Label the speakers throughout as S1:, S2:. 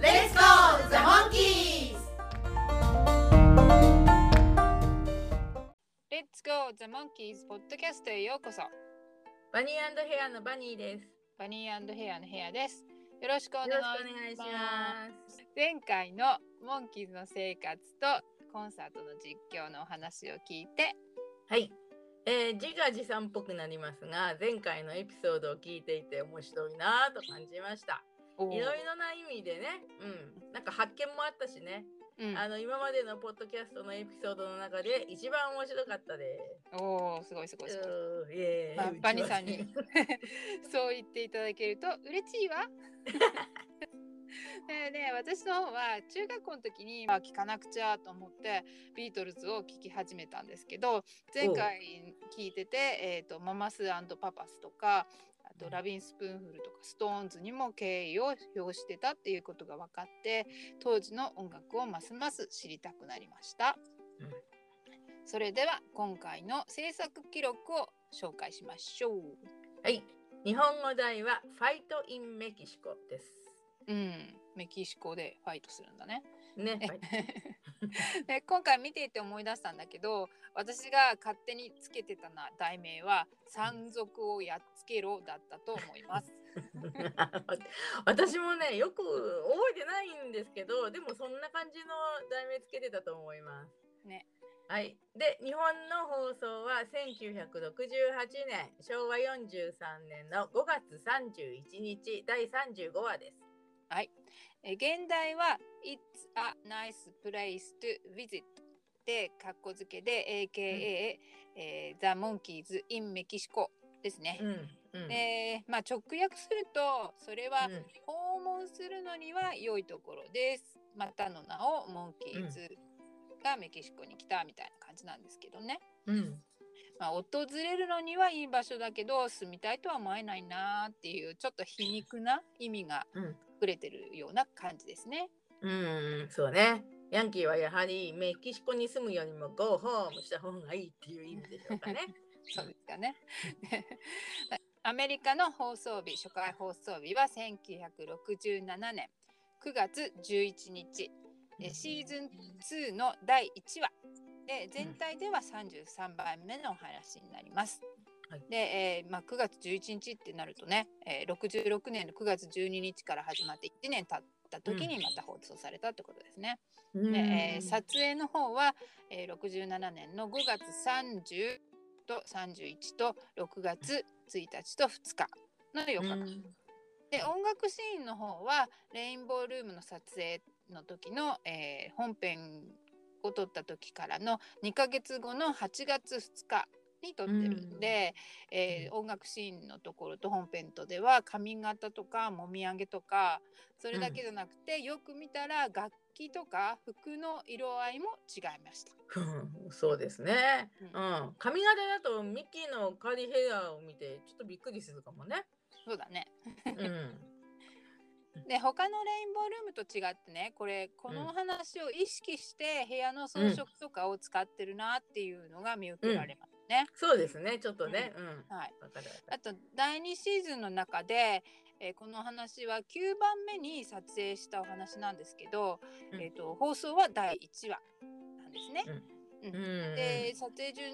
S1: Let's go, the monkeys!
S2: Let's Go The Monkeys ポッドキャストへようこそ。
S3: バニーヘアのバニーです。
S2: バニーヘアのヘアです。よろしくお願
S3: よ
S2: いします。
S3: ろしくお願いします。
S2: 前回のモンキーズの生活とコンサートの実況のお話を聞いて。
S3: はい、えー、自画自賛っぽくなりますが前回のエピソードを聞いていて面白いなぁと感じましたいろいろな意味でね。うん。なんか発見もあったしね、
S2: うん。
S3: あの今までのポッドキャストのエピソードの中で一番面白かったで。す
S2: おおすごいすごいすごい、
S3: うー
S2: まあバニさんに。そう言っていただけると嬉しいわ。で ね私の方は中学校の時に、まあ、聞かなくちゃと思ってビートルズを聴き始めたんですけど前回聞いてて、えー、とママスパパスとかあとラビン・スプーンフルとかストーンズにも敬意を表してたっていうことが分かって当時の音楽をますます知りたくなりました。
S3: うん
S2: それでは今回の制作記録を紹介しましょう。
S3: はい日本語題はファイトインメキシコです
S2: うん、メキシコでファイトするんだね。
S3: ね、はい
S2: で 今回見ていて思い出したんだけど私が勝手につけてたな題名は「山賊をやっつけろ」だったと思います。
S3: 私もねよく覚えてないんですけどでもそんな感じの題名つけてたと思います。
S2: ね。
S3: はい、で日本の放送は1968年昭和43年の5月31日第35話です。
S2: はい、え現代は「It's a nice place to visit」でカッコ付けで AKA、えー、The Monkeys in Mexico ですね。
S3: うんうん
S2: でまあ直訳するとそれは
S3: うん
S2: 訪問するのには良いところです。またの名をモンキーズがメキシコに来たみたいな感じなんですけどね。
S3: うん
S2: まあ、訪れるのにはいい場所だけど住みたいとは思えないなーっていうちょっと皮肉な意味がれてるような感じですね。
S3: うん、そうね。ヤンキーはやはりメキシコに住むよりも Go home した方がいいっていう意味でしょうかね。
S2: そうですかね。アメリカの放送日初回放送日は1967年9月11日えシーズン2の第1話で全体では33番目のお話になります。
S3: はい。
S2: で、えーまあ、9月11日ってなるとね、えー、66年の9月12日から始まって1年経った時にまた放送されたってことですね。
S3: うん
S2: でえー撮影の方は、えー、67年の5月30と31と6月1日と2日の4日間、
S3: うん。
S2: で音楽シーンの方はレインボールームの撮影の時の、えー本編を撮った時からの2ヶ月後の8月2日に撮ってるんで、えー音楽シーンのところと本編とでは髪型とかもみあげとかそれだけじゃなくて、よく見たら楽器とか服の色合いも違いました。
S3: うんそうですね。
S2: う
S3: うん、髪型だとミッキーのカーリーヘアを見てちょっとびっくりするかもね。
S2: そうだね
S3: うん。
S2: で他のレインボールームと違ってねこれこのお話を意識して部屋の装飾とかを使ってるなっていうのが見受けられますね。
S3: そうですね。ちょっとね。うん。
S2: はい、あと第2シーズンの中で、えーこのお話は9番目に撮影したお話なんですけど、
S3: うん
S2: えー、と放送は第1話なんですね。
S3: る。うん。
S2: で撮影順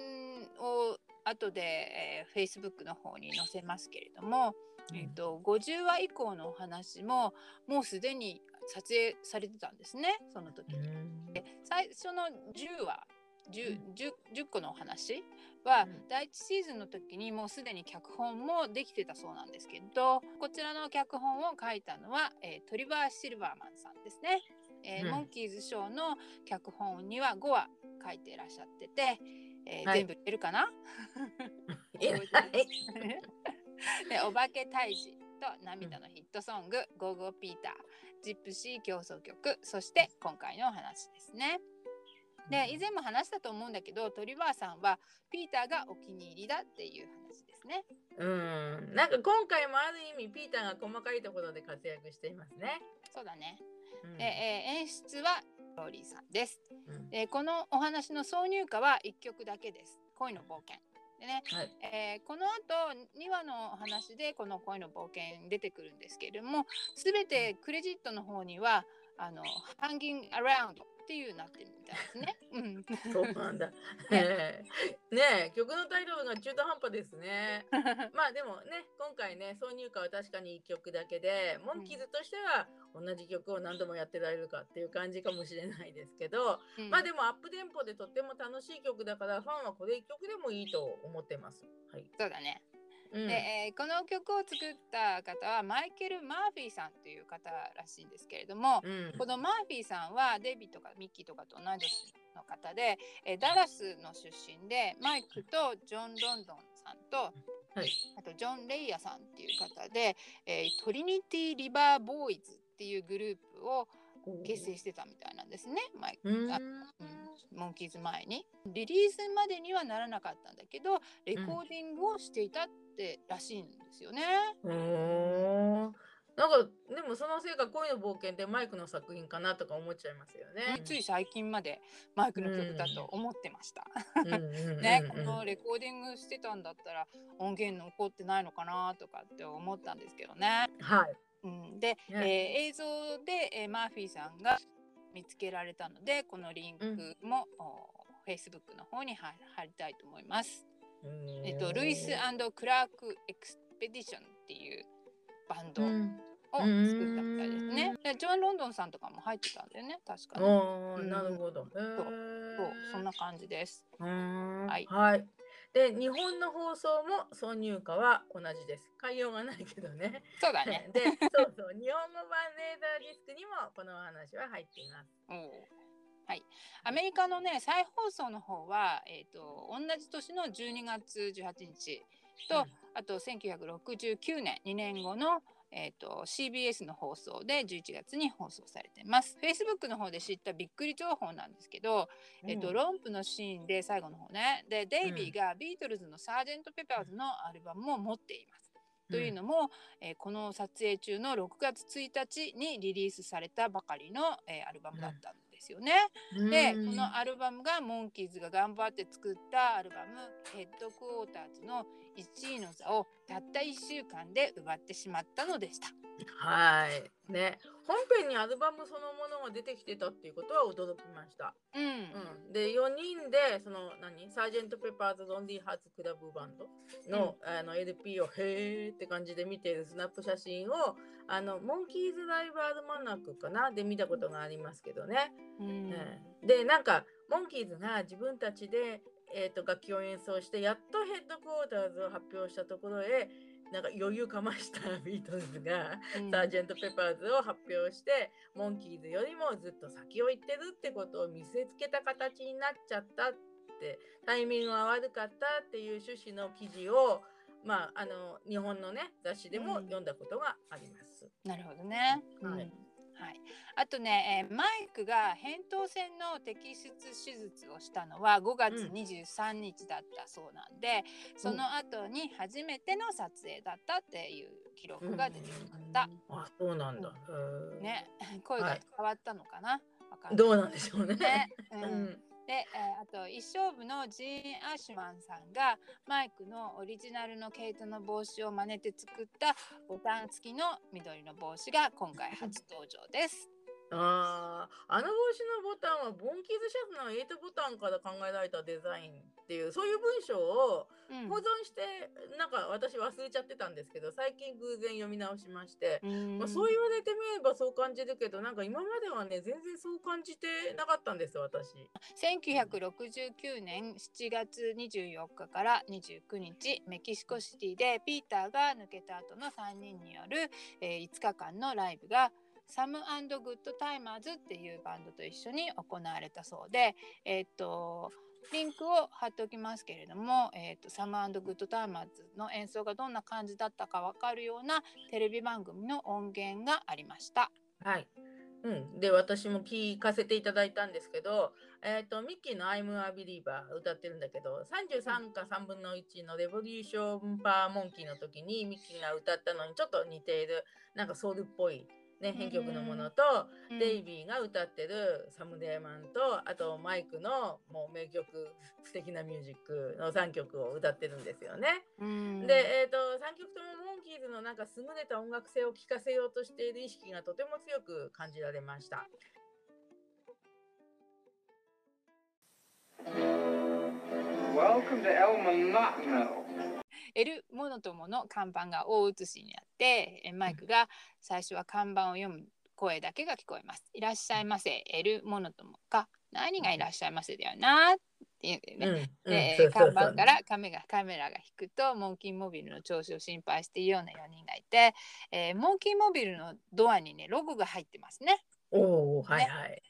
S2: を後で、えー、Facebook の方に載せますけれども、えー、と50話以降のお話ももうすでに撮影されてたんですねその時
S3: う
S2: に。
S3: ん
S2: 最初の10話 10, 10, 10個のお話は
S3: うん。
S2: 第1シーズンの時にもうすでに脚本もできてたそうなんですけどこちらの脚本を書いたのは、えートリバー・シルバーマンさんですね。えー
S3: うん。
S2: モンキーズショーの脚本には5話書いていらっしゃってて、えー
S3: はい。
S2: 全部出るかな？でお化け退治と涙のヒットソング「ゴーゴーピーター」ジプシー狂騒曲そして今回のお話ですね。で以前も話したと思うんだけどトリバーさんはピーターがお気に入りだっていう話ですね。
S3: うん、なんか今回もある意味ピーターが細かいところで活躍していますね。
S2: そうだね。
S3: うん
S2: で、えー演出はローリーさんです。
S3: うん
S2: でこのお話の挿入歌は1曲だけです。恋の冒険。でね、
S3: はい
S2: えーこの後2話のお話でこの恋の冒険出てくるんですけれども全てクレジットの方にはあの「Hanging Around」っていうなってるみたいですね。うん、
S3: そうなんだ。ねえ、曲のタイトルが中途半端ですね。まあでもね、今回ね、挿入歌は確かに1曲だけで、モンキーズとしては同じ曲を何度もやってられるかっていう感じかもしれないですけど、
S2: うん
S3: まあでもアップテンポでとっても楽しい曲だから、ファンはこれ1曲でもいいと思ってます。はい。
S2: そうだね。
S3: うん。
S2: で、えーこの曲を作った方はマイケル・マーフィーさんという方らしいんですけれども、
S3: うん。
S2: このマーフィーさんはデイビとかミッキーとかと同い年の方で、えーダラスの出身でマイクとジョン・ロンドンさんと
S3: はい。
S2: あとジョン・レイヤさんっていう方で、えートリニティ・リバー・ボーイズっていうグループを結成してたみたいなんですね、マイク
S3: うん
S2: あうん、モンキーズ前に。リリースまでにはならなかったんだけどレコーディングをしていたってらしいんですよね。
S3: おーなんかでもそのせいか恋の冒険ってマイクの作品かなとか思っちゃいますよね。
S2: つい最近までマイクの曲だと思ってました。
S3: うんうんうんうん
S2: ね、このレコーディングしてたんだったら音源残ってないのかなとかって思ったんですけどね。
S3: はい。
S2: うん、で、えー映像で、えーマーフィーさんが見つけられたのでこのリンクも、お Facebook の方に貼貼りたいと思います。えっと、ルイスクラーク・エクスペディションっていうバンドを
S3: うん
S2: 作ったみたいですね。でジョン・ロンドンさんとかも入ってたんだよね確かに。
S3: なるほど。へ
S2: そう
S3: ー
S2: そうそんな感じです。はい
S3: はい。で日本の放送も挿入歌は同じです。変えようがないけどね。
S2: そうだね。
S3: で、そうそう日本語版レーダーディスクにもこのお話は入っています。
S2: はい、アメリカのね再放送の方は、えー、と同じ年の12月18日と、
S3: うん
S2: あと1969年2年後の、えー、と CBS の放送で11月に放送されてます Facebook の方で知ったびっくり情報なんですけど、えー、とロンプのシーンで最後の方ねでデイビーがビートルズの「サージェント・ペパーズ」のアルバムを持っています。というのも、えーこの撮影中の6月1日にリリースされたばかりの、えーアルバムだったんです。
S3: うん
S2: でこのアルバムがモンキーズが頑張って作ったアルバム「ヘッドクォーターズ」の1位の座をたった1週間で奪ってしまったのでした。
S3: はい。ね。本編にアルバムそのものが出てきてたっていうことは驚きました。
S2: うん、
S3: うん、で4人でその何？サージェント・ペパーズ・ロンリー・ハーツ・クラブバンドの,、あの LP をへーって感じで見ているスナップ写真をあのモンキーズ・ライブ・アルマナックかな？で見たことがありますけどね。
S2: うん。
S3: うん。でなんかモンキーズが自分たちで、えー、と楽器を演奏してやっとヘッドクォーターズを発表したところへなんか余裕かましたビートルズが。
S2: うん
S3: サージェント・ペパーズを発表してモンキーズよりもずっと先を行ってるってことを見せつけた形になっちゃったってタイミングが悪かったっていう趣旨の記事をまああの日本のね雑誌でも
S2: うん
S3: 読んだことがあります。
S2: なるほどね。
S3: はい
S2: うんはい、あとね、えーマイクが扁桃腺の摘出手術をしたのは5月
S3: うん。
S2: 23日だったそうなんで、その後に初めての撮影だったっていう記録が出てきました。
S3: あそうなんだ。
S2: ね、声が
S3: はい。
S2: 変わったのかな、わかんない。
S3: どうなんでしょうね。
S2: ね。う
S3: うんん
S2: で、えーあと一勝負のジーン・アシュマンさんがマイクのオリジナルの毛糸の帽子を真似て作ったボタン付きの緑の帽子が今回初登場です。
S3: あーあの帽子のボタンはボンキーズシャツの8ボタンから考えられたデザインっていうそういう文章を
S2: うん
S3: 保存してなんか私忘れちゃってたんですけど最近偶然読み直しまして、
S2: うん
S3: まあ、そう言われてみればそう感じるけどなんか今まではね全然そう感じてなかったんですよ私。
S2: 1969年7月24日から29日メキシコシティでピーターが抜けた後の3人による、えー5日間のライブがサムグッドタイマーズっていうバンドと一緒に行われたそうで、えーっとリンクを貼っておきますけれども、えーっとサムグッドタイマーズの演奏がどんな感じだったかわかるようなテレビ番組の音源がありました。
S3: はい。うん、で私も聞かせていただいたんですけど、えー、とミッキーの「I'm a Believer」歌ってるんだけど33か3分の1の「レボリューション・パー・モンキー」の時にミッキーが歌ったのにちょっと似ているなんかソウルっぽい、ね、編曲のものと、
S2: うん
S3: デイビーが歌ってる「サムデーマン」とあとマイクのもう名曲素敵なミュージックの3曲を歌ってるんですよね。
S2: うん
S3: で、えー、と3曲ともモンキーズのなんか優れた音楽性を聴かせようとしている意識がとても強く感じられました。
S4: Welcome to El Monotno.
S2: エル・モノトモの看板が大写しにあってえマイクが最初は看板を読む声だけが聞こえます。いらっしゃいませ、エル・モノトモか。何がいらっしゃいませだよなっていうね。で看板からカメがカメラが引くとモンキーモビルの調子を心配しているような4人がいて、えーモンキーモビルのドアにねロゴが入ってますね。
S3: おおはいはい。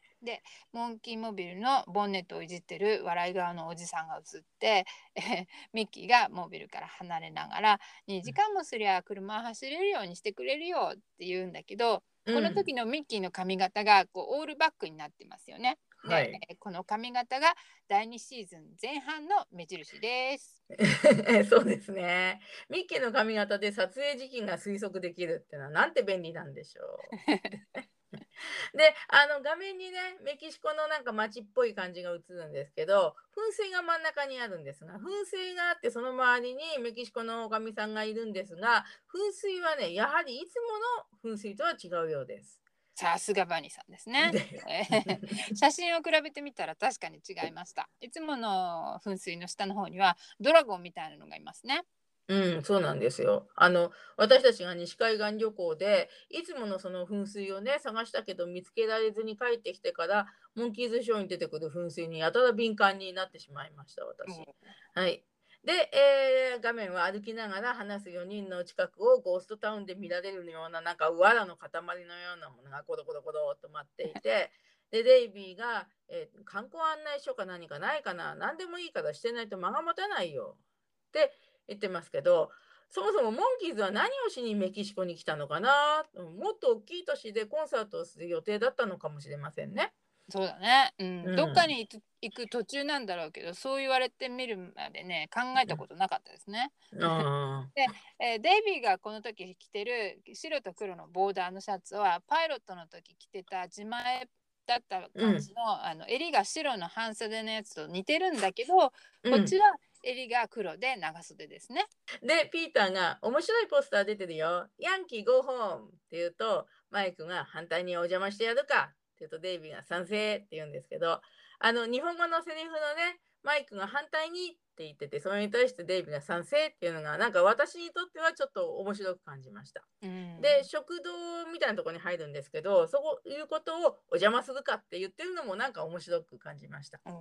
S2: モンキーモビルのボンネットをいじってる笑い顔のおじさんが映って、え ーミッキーがモビルから離れながら2時間もすりゃ車走れるようにしてくれるよって言うんだけど、この時のミッキーの髪型がこうオールバックになってますよね。
S3: うん、
S2: で、
S3: はい。
S2: えーこの髪型が第2シーズン前半の目印です。
S3: そうですね。ミッキーの髪型で撮影時期が推測できるってのはなんて便利なんでしょう。であの画面にねメキシコのなんか街っぽい感じが映るんですけど噴水が真ん中にあるんですが噴水があってその周りにメキシコのおかみさんがいるんですが噴水はねやはりいつもの噴水とは違うようです。
S2: さすがバニーさんですね。写真を比べてみたら確かに違いました。いつもの噴水の下の方にはドラゴンみたいなのがいますね。
S3: うん、そうなんですよ。あの、私たちが西海岸旅行で、いつものその噴水をね、探したけど見つけられずに帰ってきてから、モンキーズショーに出てくる噴水にやたら敏感になってしまいました、私。はい。で、えー画面は歩きながら話す4人の近くをゴーストタウンで見られるような、なんか藁の塊のようなものがコロコロコロっと待っていて、で、デイビーが、えー観光案内所か何かないかな、何でもいいからしてないと間が持たないよって言ってますけど、そもそもモンキーズは何をしにメキシコに来たのかな？うんもっと大きい都市でコンサートをする予定だったのかもしれませんね。
S2: そうだね、うん。
S3: うん。
S2: どっかに行く途中なんだろうけどそう言われてみるまでね考えたことなかったですね。
S3: あ
S2: えーデイビーがこの時着てる白と黒のボーダーのシャツはパイロットの時着てた自前だった感じの,、あの襟が白の半袖のやつと似てるんだけど、
S3: ー
S2: こっちは襟が黒で長袖ですね。
S3: うんで、ピーターが面白いポスター出てるよ。ヤンキーゴーホームって言うと、マイクが反対にお邪魔してやるかって言うと、デイビーが賛成って言うんですけど、あの、日本語のセリフのね、マイクが反対にって言ってて、それに対してデイビーが賛成っていうのが、なんか私にとってはちょっと面白く感じました。
S2: うん
S3: で、食堂みたいなところに入るんですけど、そういうことをお邪魔するかって言ってるのもなんか面白く感じました。
S2: うん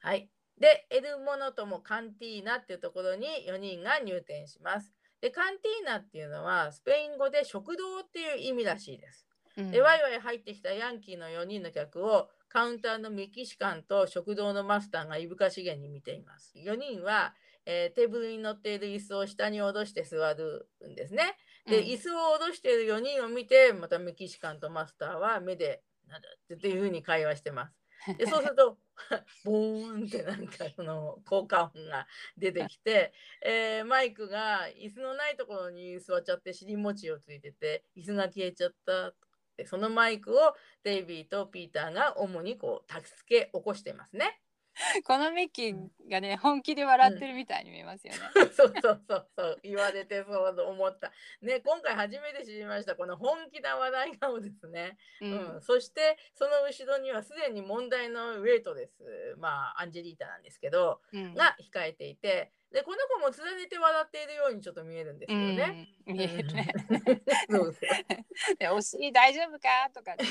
S3: はい。で、エルモノともカンティーナっていうところに4人が入店します。で、カンティーナっていうのはスペイン語で食堂っていう意味らしいです。
S2: うん
S3: で、ワイワイ入ってきたヤンキーの4人の客をカウンターのメキシカンと食堂のマスターがいぶかしげに見ています。4人は、えーテーブルに乗っている椅子を下に下ろして座るんですね。で、
S2: うん
S3: 椅子を下ろしている4人を見て、またメキシカンとマスターは目で、なんだっていうふうに会話してます。で、そうすると、ボーンってなんかその効果音が出てきて、えーマイクが椅子のないところに座っちゃって尻餅をついてて、椅子が消えちゃった。でそのマイクをデイビーとピーターが主にこう助け起こしてますね。
S2: このミッキーがね本気で笑ってるみたいに見えますよね。
S3: そうそうそうそう言われてそう思った。ね今回初めて知りましたこの本気な笑い顔ですね。
S2: う
S3: うん、そしてその後ろにはすでに問題のウェイトです。まあアンジェリータなんですけど
S2: うん
S3: が控えていてでこの子もつられて笑っているようにちょっと見えるんですよね。
S2: うん見えるね。
S3: そう
S2: でお尻大丈夫か？とかって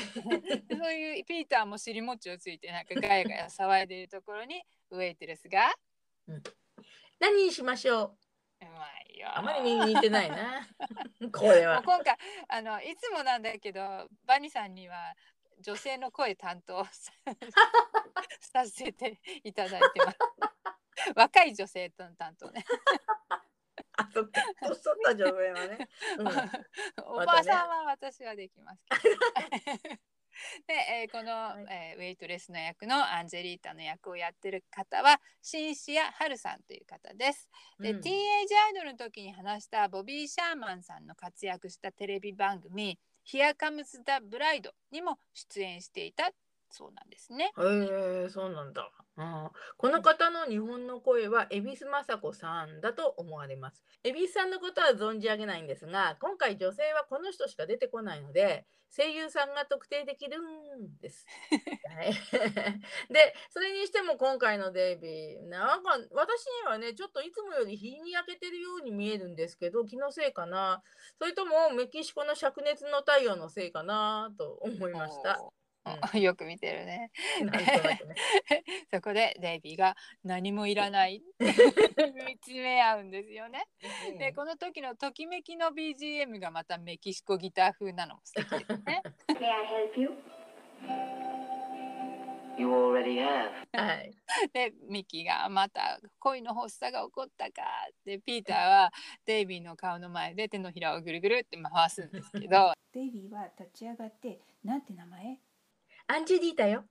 S2: そういうピーターも尻餅をついてなんかガヤガヤ騒いでいるところにウェイテレスが
S3: 何にしましょう？
S2: うまいよ。
S3: あまり似てないな。これは。
S2: もう今回あのいつもなんだけどバニさんには女性の声担当ささせていただいてます。若い女性との担当ね。
S3: あそっか年取った女性はね、うん
S2: おばさんは私はできますけど。で、えーこの、
S3: はい
S2: えーウェイトレスの役のアンジェリータの役をやってる方はシンシア・ハルさんという方です。で、
S3: うん
S2: ティーンエイジアイドルの時に話したボビー・シャーマンさんの活躍したテレビ番組「Here Comes the Bride」にも出演していたそうなんですね。
S3: へえそうなんだ、うん。この方の日本の声は恵比寿雅子さんだと思われます。恵比寿さんのことは存じ上げないんですが、今回女性はこの人しか出てこないので、声優さんが特定できるんです。はい、で、それにしても今回のデイビー、なんか私にはね、ちょっといつもより日に焼けてるように見えるんですけど、気のせいかな。それともメキシコの灼熱の太陽のせいかなと思いました。
S2: よく見てるね。そこでデイビーが何もいらない 見つめ合うんですよね。でこの時のときめきの BGM がまたメキシコギター風なのも素敵ですね。
S1: May I help you?
S5: You already have.
S3: はい。
S2: でミッキーがまた恋の発作が起こったかでピーターはデイビーの顔の前で手のひらをぐるぐるって回すんですけど
S6: デイビーは立ち上がってなんて名前？
S3: アンジェリータよ。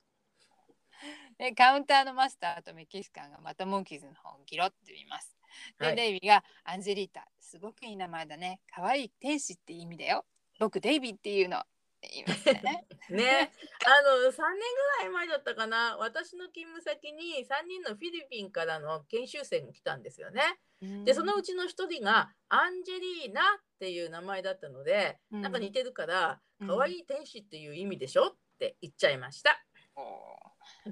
S2: でカウンターのマスターとメキシカンがまたモンキーズの方をギロって見ます。で、
S3: はい。
S2: デイビーが「アンジェリータすごくいい名前だね。可愛い天使って意味だよ。僕デイビーっていうの」ね。
S3: ね、あの3年ぐらい前だったかな。私の勤務先に3人のフィリピンからの研修生が来たんですよね。でそのうちの1人がアンジェリーナっていう名前だったので、
S2: うん。
S3: なんか似てるから
S2: うん。
S3: 可愛い天使っていう意味でしょ？って言っちゃいました。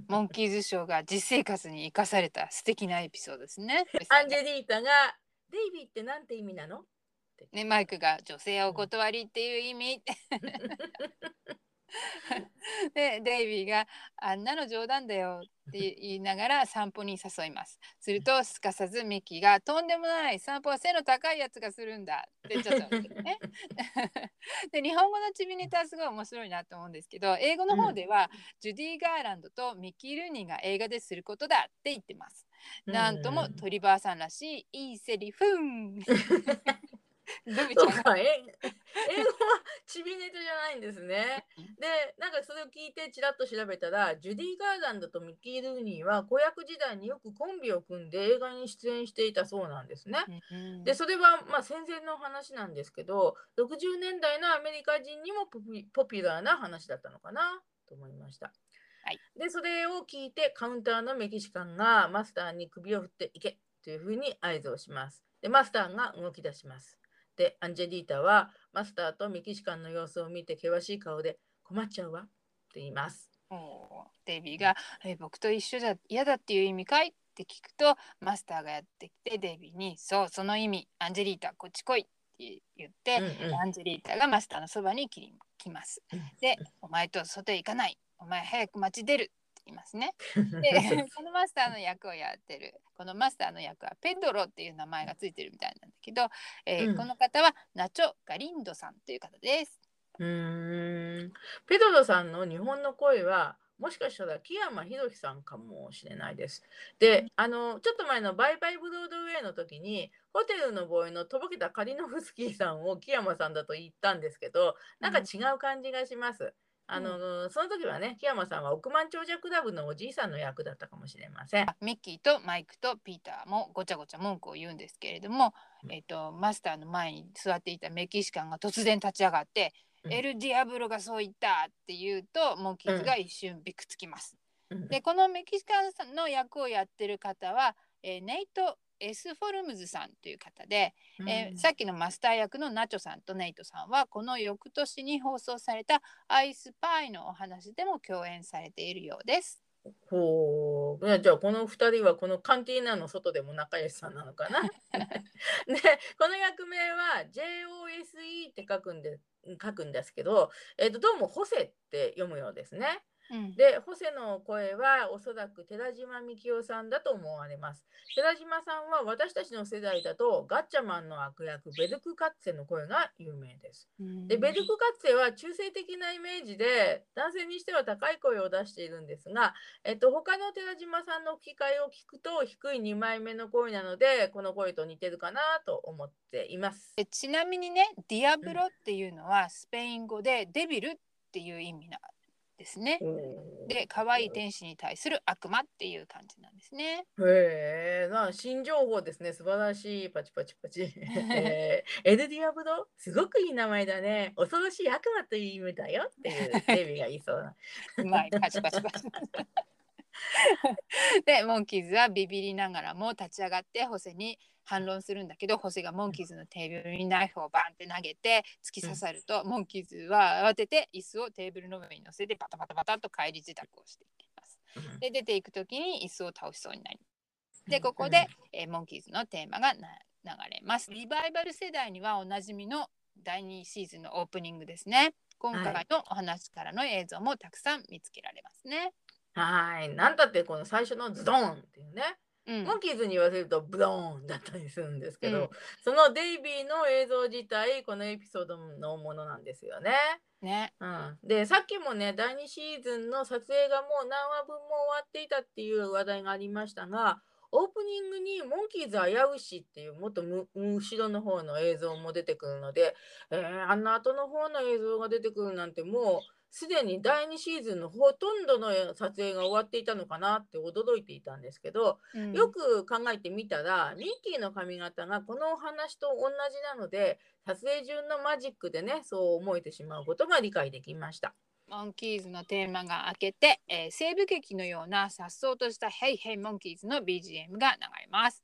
S2: モンキーズショーが実生活に生かされた素敵なエピソードですね。
S3: アンジェリータが「デイビーってなんて意味なの?」
S2: ね、マイクが女性お断りっていう意味。でデイビーが「あんなの冗談だよ」って 言いながら散歩に誘います。するとすかさずミッキーが「とんでもない散歩は背の高いやつがするんだ」ってちょっとね。で日本語のチビネタはすごい面白いなと思うんですけど英語の方では、ジュディ・ガーランドとミッキー・ルーニーが映画ですることだって言ってます。なんとも
S3: うん
S2: トリバーさんらしいいいセリフン。ルビちゃ
S3: んかえ英語はちびネタじゃないんですね。でなんかそれを聞いてちらっと調べたらジュディ・ガーランドとミッキー・ルーニーは子役時代によくコンビを組んで映画に出演していたそうなんですね。
S2: うん
S3: でそれはまあ戦前の話なんですけど60年代のアメリカ人にもポピポピュラーな話だったのかなと思いました。
S2: はい
S3: でそれを聞いてカウンターのメキシカンがマスターに首を振っていけというふうに合図をします。でマスターが動き出します。でアンジェリータはマスターとメキシカンの様子を見て険しい顔で困っちゃうわって言います。
S2: デイビーが「え僕と一緒じゃ嫌だっていう意味かい?」って聞くとマスターがやってきてデイビーに「そうその意味アンジェリータこっち来い」って言って、
S3: うんうん
S2: アンジェリータがマスターのそばに来ます
S3: うん。
S2: で「お前と外へ行かないお前早く街出る」いますね。でこのマスターの役をやってるこのマスターの役はペドロっていう名前がついてるみたいなんだけど、えー
S3: うん
S2: この方はナチョ・ガリンドさんという方です。
S3: うーんペドロさんの日本の声はもしかしたら木山博さんかもしれないです。で、あのちょっと前のバイバイブロードウェイの時にホテルのボーイのとぼけたカリノフスキーさんを木山さんだと言ったんですけど、なんか違う感じがします。あの、その時はね、木山さんは億万長者クラブのおじいさんの役だったかもしれません。
S2: ミッキーとマイクとピーターもごちゃごちゃ文句を言うんですけれども、
S3: うん。
S2: えっとマスターの前に座っていたメキシカンが突然立ち上がって「
S3: うん。
S2: エル・ディアブロがそう言った」って言うとモンキーズが一瞬びくつきます。
S3: うん。
S2: でこのメキシカンさんの役をやってる方は、えーネイト・エスフォルムズさんという方で、えーさっきのマスター役のナチョさんとネイトさんはこの翌年に放送された「アイスパイ」のお話でも共演されているようです。
S3: ほう。じゃあこの2人はこのカンティーナの外でも仲良しさんなのかな？で この役名は JOSE って書くんで書くんですけど、えー、とどうもホセって読むようですね。
S2: うん
S3: で、ホセの声はおそらく寺島みきおさんだと思われます。寺島さんは私たちの世代だとガッチャマンの悪役ベルクカッツェの声が有名です。
S2: うん
S3: で、ベルクカッツェは中性的なイメージで男性にしては高い声を出しているんですが、えっと、他の寺島さんの吹き替えを聞くと低い2枚目の声なので、この声と似てるかなと思っています。
S2: でちなみにねディアブロっていうのはスペイン語でデビルっていう意味なんですね。で可愛い天使に対する悪魔っていう感じなんですね。
S3: へえ、な新情報ですね。素晴らしい。パチパチパチ。えーエルディアブドすごくいい名前だね。恐ろしい悪魔という意味だよっていうデビが言いそうな。
S2: うまいパチパチパチ。でモンキーズはビビりながらも立ち上がってホセに反論するんだけどホセがモンキーズのテーブルにナイフをバンって投げて突き刺さると、モンキーズは慌てて椅子をテーブルの上に乗せてバタバタバタと帰り自宅をしていきます。で出ていく時に椅子を倒しそうになりでここで、えーモンキーズのテーマがな流れます。リバイバル世代にはおなじみの第2シーズンのオープニングですね。今回のお話からの映像もたくさん見つけられますね。
S3: はい。なんだってこの最初のズドンっていうね。
S2: うん
S3: モンキーズに言わせるとブドーンだったりするんですけど、
S2: うん
S3: そのデイビーの映像自体、このエピソードのものなんですよね。
S2: ね。
S3: うん、でさっきもね第2シーズンの撮影がもう何話分も終わっていたっていう話題がありましたがオープニングに「モンキーズ危うし」っていうもっとむ後ろの方の映像も出てくるので、えーあんな後の方の映像が出てくるなんてもうすでに第2シーズンのほとんどの撮影が終わっていたのかなって驚いていたんですけど、
S2: うん
S3: よく考えてみたらミッキーの髪型がこのお話と同じなので撮影中のマジックでねそう思えてしまうことが理解できました。
S2: モンキーズのテーマが明けて、えー西部劇のような颯爽とした「ヘイヘイモンキーズ」の BGM が流れます。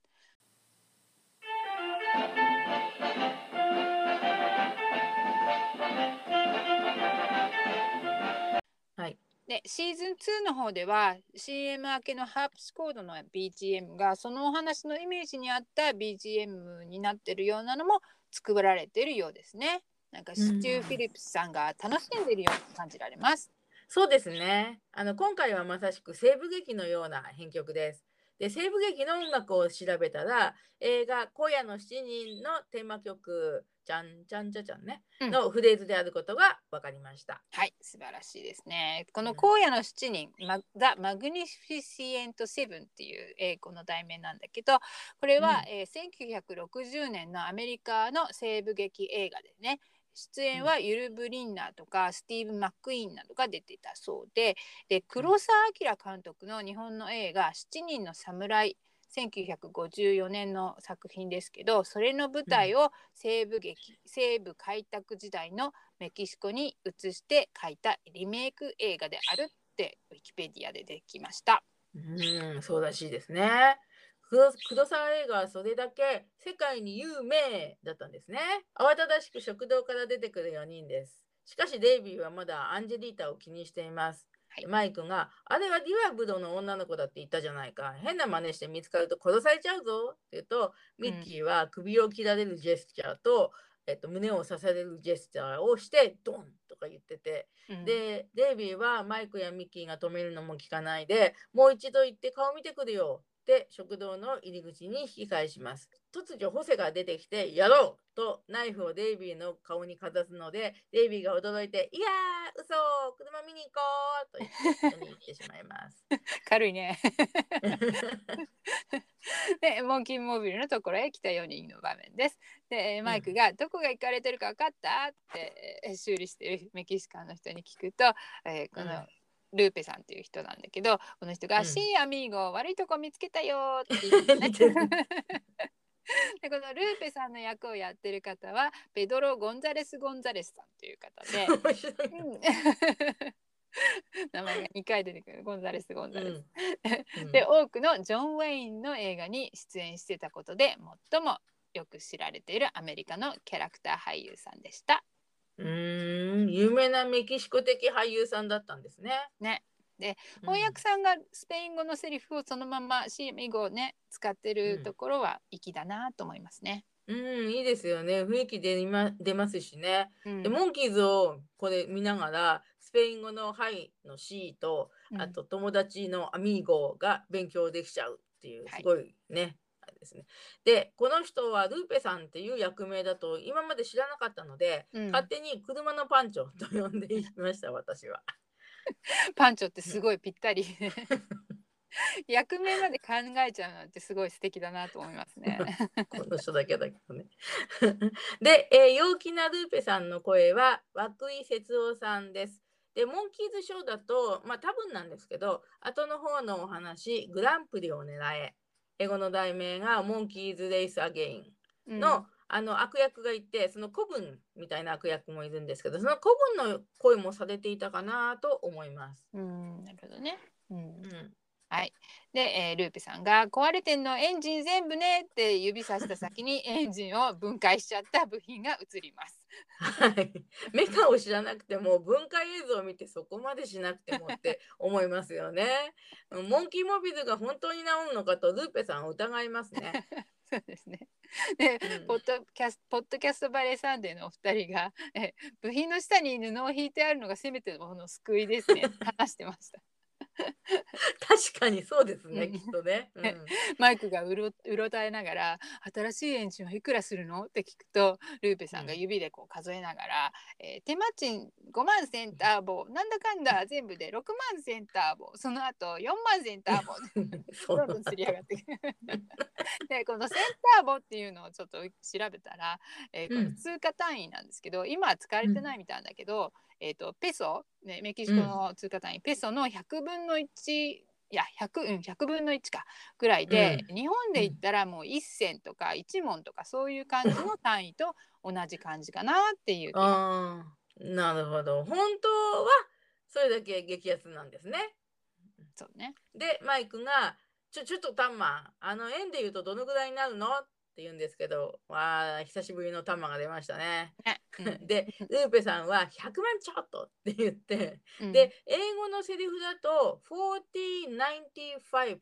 S3: はい。
S2: でシーズン2の方では CM 明けのハープスコードの BGM がそのお話のイメージに合った BGM になってるようなのも作られているようですね。なんかスチュー・フィリップスさんが楽しんでいるように感じられます。
S3: そうですね。あの今回はまさしく西部劇のような編曲です。で西部劇の音楽を調べたら映画「荒野の七人」のテーマ曲「ちゃんちゃんちゃちゃんね」
S2: うん。
S3: のフレーズであることが分かりました。
S2: はい、素晴らしいですね。この
S3: うん
S2: 荒野の七人、マザ・マグニフィシエント・セブンっていう英語の題名なんだけど、これは、
S3: うん。
S2: えー1960年のアメリカの西部劇映画でね、出演はユル・ブリンナーとかスティーブ・マックイーンなどが出ていたそうで、で黒澤明監督の日本の映画「七人の侍」1954年の作品ですけどそれの舞台を西部劇、西部開拓時代のメキシコに移して書いたリメイク映画であるってウィキペディアでできました。
S3: うん、そうらしいですね。黒黒沢映画はそれだけ世界に有名だったんですね。慌ただしく食堂から出てくる4人です。しかしデイビーはまだアンジェリータを気にしています。
S2: はい。
S3: マイクが、あれはディアブドの女の子だって言ったじゃないか。変な真似して見つかると殺されちゃうぞ。って言うと、ミッキーは首を切られるジェスチャーと、えっと、胸を刺されるジェスチャーをして、ドンとか言ってて、
S2: うん。
S3: で、デイビーはマイクやミッキーが止めるのも聞かないで、もう一度行って顔見てくるよって食堂の入り口に引き返します。突如、ホセが出てきて、やろうとナイフをデイビーの顔にかざすので、デイビーが驚いて、いやー、嘘車見に行こうと言って一緒に行ってしまいます。
S2: 軽いね。でモンキーモービルのところへ来た4人の場面です。でマイクが「どこが行かれてるか分かった?」ってえー修理してるメキシカンの人に聞くと、えーこの、
S3: うん
S2: ルーペさんっていう人なんだけどこの人が「
S3: うん
S2: Sí amigo 悪いとこ見つけたよ」って 言って、ね でこのルーペさんの役をやってる方はペドロ・ゴンザレス・ゴンザレスさんという方で。名前が2回出てくるゴンザレス・ゴンザレス。
S3: うん
S2: で多くのジョン・ウェインの映画に出演してたことで最もよく知られているアメリカのキャラクター俳優さんでした。
S3: うーん、有名なメキシコ的俳優さんだったんですね。
S2: ね。で
S3: うん
S2: 翻訳さんがスペイン語のセリフをそのまま CM 語をね使ってるところは粋だなと思いますね。
S3: うん、いいですよね。雰囲気出ま出ますしね。
S2: うん
S3: で、モンキーズをこれ見ながら、スペイン語の「はい」の「C」と
S2: うん
S3: あと友達の「アミーゴ」が勉強できちゃうっていう
S2: はい
S3: すごいね、あれですね。でこの人はルーペさんっていう役名だと今まで知らなかったので、
S2: うん
S3: 勝手に車のパンチョと呼んでいました私は。
S2: パンチョってすごいぴったり。役名まで考えちゃうなんてすごい素敵だなと思いますね。
S3: この人だけだけどね。で、えー陽気なルーペさんの声は涌井節夫さんです。で、モンキーズショーだと、まあ多分なんですけど、後の方のお話、グランプリを狙え。英語の題名がモンキーズ・レイス・アゲイン。の、あの悪役がいて、その古文みたいな悪役もいるんですけど、その古文の声もされていたかなと思います。
S2: うん、なるほどね。うん。
S3: うん、
S2: で、えールーペさんが壊れてんのエンジン全部ねって指さした先にエンジンを分解しちゃった部品が映ります。
S3: はい、メカを知らなくても分解映像を見てそこまでしなくてもって思いますよね。モンキーモビルが本当に治るのかとルーペさんは疑いますね。
S2: そうですね。で、
S3: うん
S2: ポッドキャスポッドキャストバレーサンデーのお二人が、え部品の下に布を引いてあるのがせめてもの救いですね。話してました。
S3: 確かにそうですね、
S2: うん。
S3: きっとね。うん。
S2: マイクがうろうろたえながら新しいエンジンはいくらするの？って聞くとルーペさんが指でこう数えながら、えー手間賃5万センターボなんだかんだ全部で6万センターボその後4万センターボ どんどん釣り上がってくる。でこのセンターボっていうのをちょっと調べたら、えーこ
S3: うん。
S2: れ通貨単位なんですけど、今は使われてないみたいだけど、えー、とペソ、ね、メキシコの通貨単位、ペソの100分の1いや 100, うん100分の1かぐらいで、日本で言ったらもう1銭とか1問とかそういう感じの単位と同じ感じかなっていう気が
S3: ああ、なるほど。本当はそれだけ激安なんですね。
S2: そうね。
S3: で、マイクが、ちょ、ちょっとタンマ、あの円で言うとどのぐらいになるの？って言うんですけど、わあ、久しぶりのタンマが出ましたね。
S2: ねうん
S3: で、ルーペさんは100万ちょっとって言って、
S2: うん
S3: で、英語のセリフだと4095っ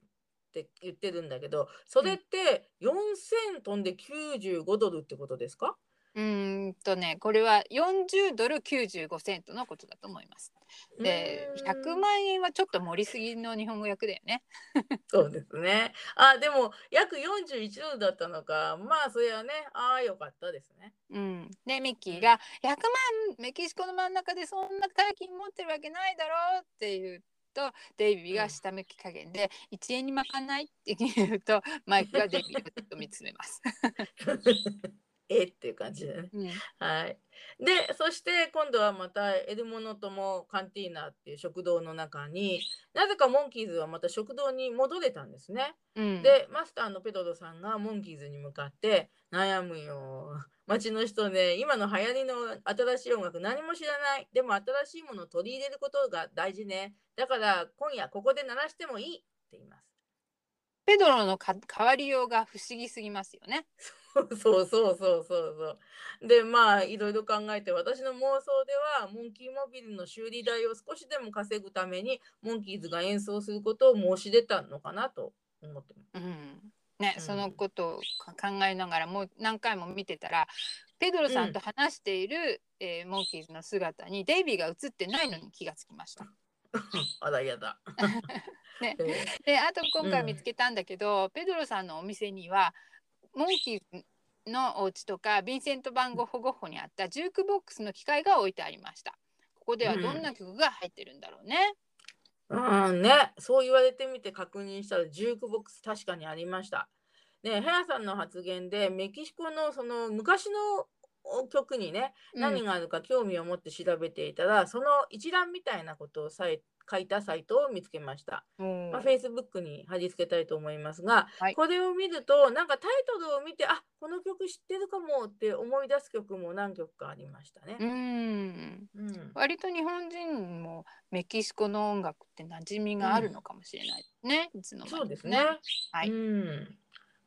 S3: て言ってるんだけど、それって4000飛んで95ドルってことですか？
S2: うーんとねこれは40ドル95セントのことだと思います。で
S3: うーん
S2: 100万円はちょっと盛りすぎの日本語訳だよね。
S3: そうですね。あ、でも約41ドルだったのか。まあ、それはね、ああ、よかったですね。
S2: うん、でミッキーが「100万メキシコの真ん中でそんな大金持ってるわけないだろ」って言うとデイビーが下向き加減で「1円にまかない?」って言うとマイクがデイビーをずっと見つめます。
S3: えっていう感じでね。
S2: うん
S3: はい。で、そして今度はまたエルモノトモカンティーナっていう食堂の中になぜかモンキーズはまた食堂に戻れたんですね。
S2: うん、
S3: で、マスターのペドロさんがモンキーズに向かって悩むよ。街の人ね、今の流行りの新しい音楽何も知らない。でも新しいものを取り入れることが大事ね。だから今夜ここで鳴らしてもいいって言います。
S2: ペドロのか変わりようが不思議すぎますよね。
S3: そうそうそうそうそう。で、まあ、いろいろ考えて、私の妄想では、モンキーモビルの修理代を少しでも稼ぐために、モンキーズが演奏することを申し出たのかなと思ってます。
S2: うんね、
S3: うん
S2: そのことをか考えながらもう何回も見てたらペドロさんと話している、えーモンキーズの姿にデイビーが映ってないのに気がつきました。
S3: あら、やだ。
S2: ね
S3: えー
S2: であと今回見つけたんだけど、ペドロさんのお店にはモンキーズのお家とかヴィンセント・バンゴ・ホゴッホにあったジュークボックスの機械が置いてありました。ここではどんな曲が入ってるんだろうね。
S3: うんね、そう言われてみて確認したらジュークボックス確かにありました。ね、ヘアさんの発言でメキシコのその昔の曲にね、何があるか興味を持って調べていたら、その一覧みたいなことをさい書いたサイトを見つけました。
S2: うん
S3: まあ、Facebook に貼り付けたいと思いますが、
S2: はい
S3: これを見るとなんかタイトルを見てあこの曲知ってるかもって思い出す曲も何曲かありましたね。
S2: うん
S3: うん
S2: 割と日本人もメキシコの音楽って馴染みがあるのかもしれないね。いつの間にか
S3: そうですね。
S2: はい
S3: うん。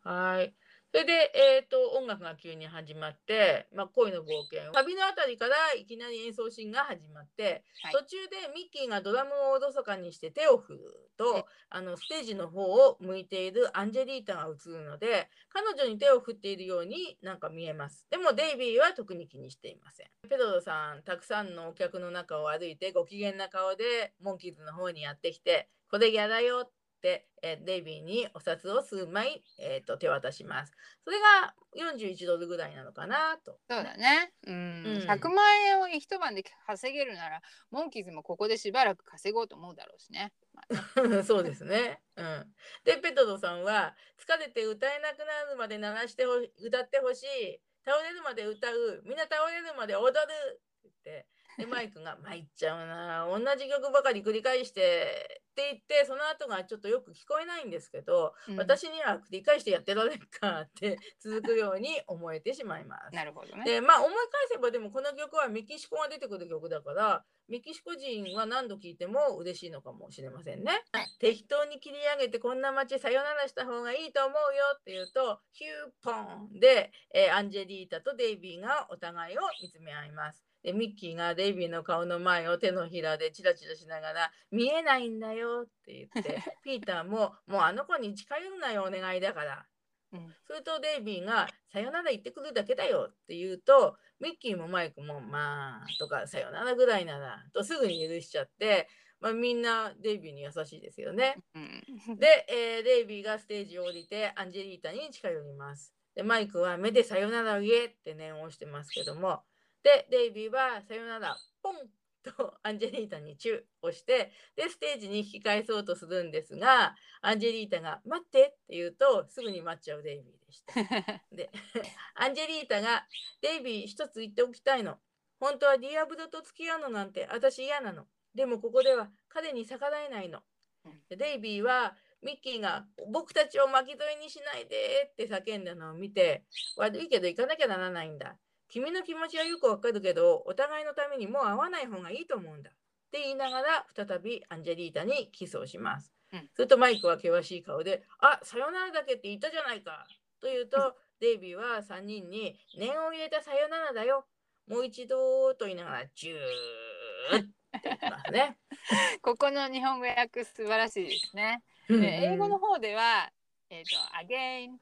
S3: はい。それで、えー、と音楽が急に始まって、まあ、恋の冒険旅のあたりからいきなり演奏シーンが始まって、
S2: はい。
S3: 途中でミッキーがドラムをおろそかにして手を振るとあのステージの方を向いているアンジェリータが映るので彼女に手を振っているようになんか見えます。でもデイビーは特に気にしていません。ペドロさんたくさんのお客の中を歩いてご機嫌な顔でモンキーズの方にやってきてこれやだよって、えーデイビーにお札を数枚、えーと手渡しますそれが41ドルぐらいなのかなと
S2: そうだね。うん。
S3: うん
S2: 100万円を一晩で稼げるなら、モンキーズもここでしばらく稼ごうと思うだろうしね。まあね
S3: そうですね。うん。で、ペトロさんは、疲れて歌えなくなるまで鳴らしてほ歌ってほしい。倒れるまで歌う。みんな倒れるまで踊る。って言って。で、マイクが、参っちゃうな。同じ曲ばかり繰り返して。って言って、その後がちょっとよく聞こえないんですけど、
S2: うん
S3: 私には繰り返してやってられるかって 続くように思えてしまいます。
S2: なるほどね。
S3: でまあ思い返せばでもこの曲はメキシコが出てくる曲だからメキシコ人は何度聴いても嬉しいのかもしれませんね。適当に切り上げてこんな街さよならした方がいいと思うよって言うとヒューポンで、えーアンジェリータとデイビーがお互いを見つめ合います。でミッキーがデイビーの顔の前を手のひらでチラチラしながら見えないんだよって言って ピーターももうあの子に近寄るなよお願いだから
S2: うん
S3: それとデイビーが「さよなら言ってくるだけだよ」って言うとミッキーもマイクも「まあ」とか「さよならぐらいなら」とすぐに許しちゃって、まあ、みんなデイビーに優しいですよね。
S2: うん
S3: で、えーデイビーがステージを降りてアンジェリータに近寄ります。でマイクは目でさよならを言えって念を押してますけどもでデイビーはさよならポンとアンジェリータにチューをしてでステージに引き返そうとするんですがアンジェリータが「待って」って言うとすぐに待っちゃうデイビーでした。で アンジェリータが「デイビー一つ言っておきたいの。本当はディアブロと付き合うのなんて私嫌なの。でもここでは彼に逆らえないの。でデイビーはミッキーが「僕たちを巻き添えにしないで」って叫んだのを見て「悪いけど行かなきゃならないんだ。君の気持ちはよくわかるけどお互いのためにもう会わない方がいいと思うんだ」って言いながら再びアンジェリータにキスをします。
S2: うん
S3: するとマイクは険しい顔で「あさよならだけって言ったじゃないか」と言うとデイビーは3人に「念を入れたさよならだよ。もう一度」と言いながらジューってますね。
S2: ここの日本語訳素晴らしいですね。
S3: うん
S2: で英語の方では、えっ、と、again,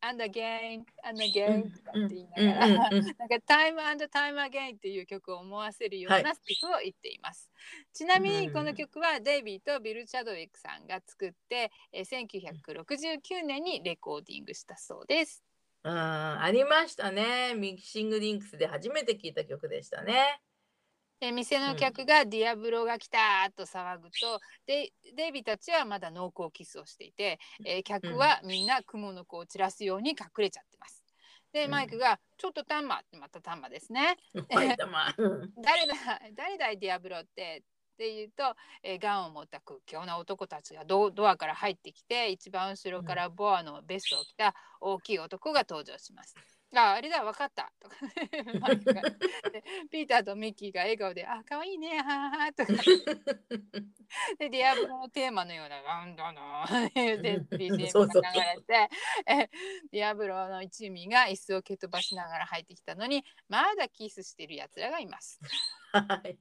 S2: and again, and again とかって言いながら、なんか Time and Time Again っていう曲を思わせるよう
S3: は
S2: なセリフを言っています。ちなみに
S3: うん
S2: この曲はデイビーとビル・チャドウィックさんが作って、えー1969年にレコーディングしたそうです。
S3: うん、ありましたね。 Missing Links で初めて聞いた曲でしたね。
S2: で店の客がディアブロが来たと騒ぐと、でデイビーたちはまだ濃厚キスをしていて、えー客はみんな蜘蛛の子を散らすように隠れちゃってます。で
S3: うん
S2: マイクが「ちょっとタンマ」ってまたタンマですね。誰だ誰だいディアブロってって言うと、えーガンを持った屈強な男たちがドドアから入ってきて一番後ろからボアのベストを着た大きい男が登場します。ああれだ分かった。とか。マイクが。でピーターとミッキーが笑顔で「あ可愛いねははは」とか。でディアブロのテーマのような「なん。だな」で BGM が流れて。えディアブロの一味が椅子を蹴飛ばしながら入ってきたのにまだキスしてるやつらがいます。
S3: はい。い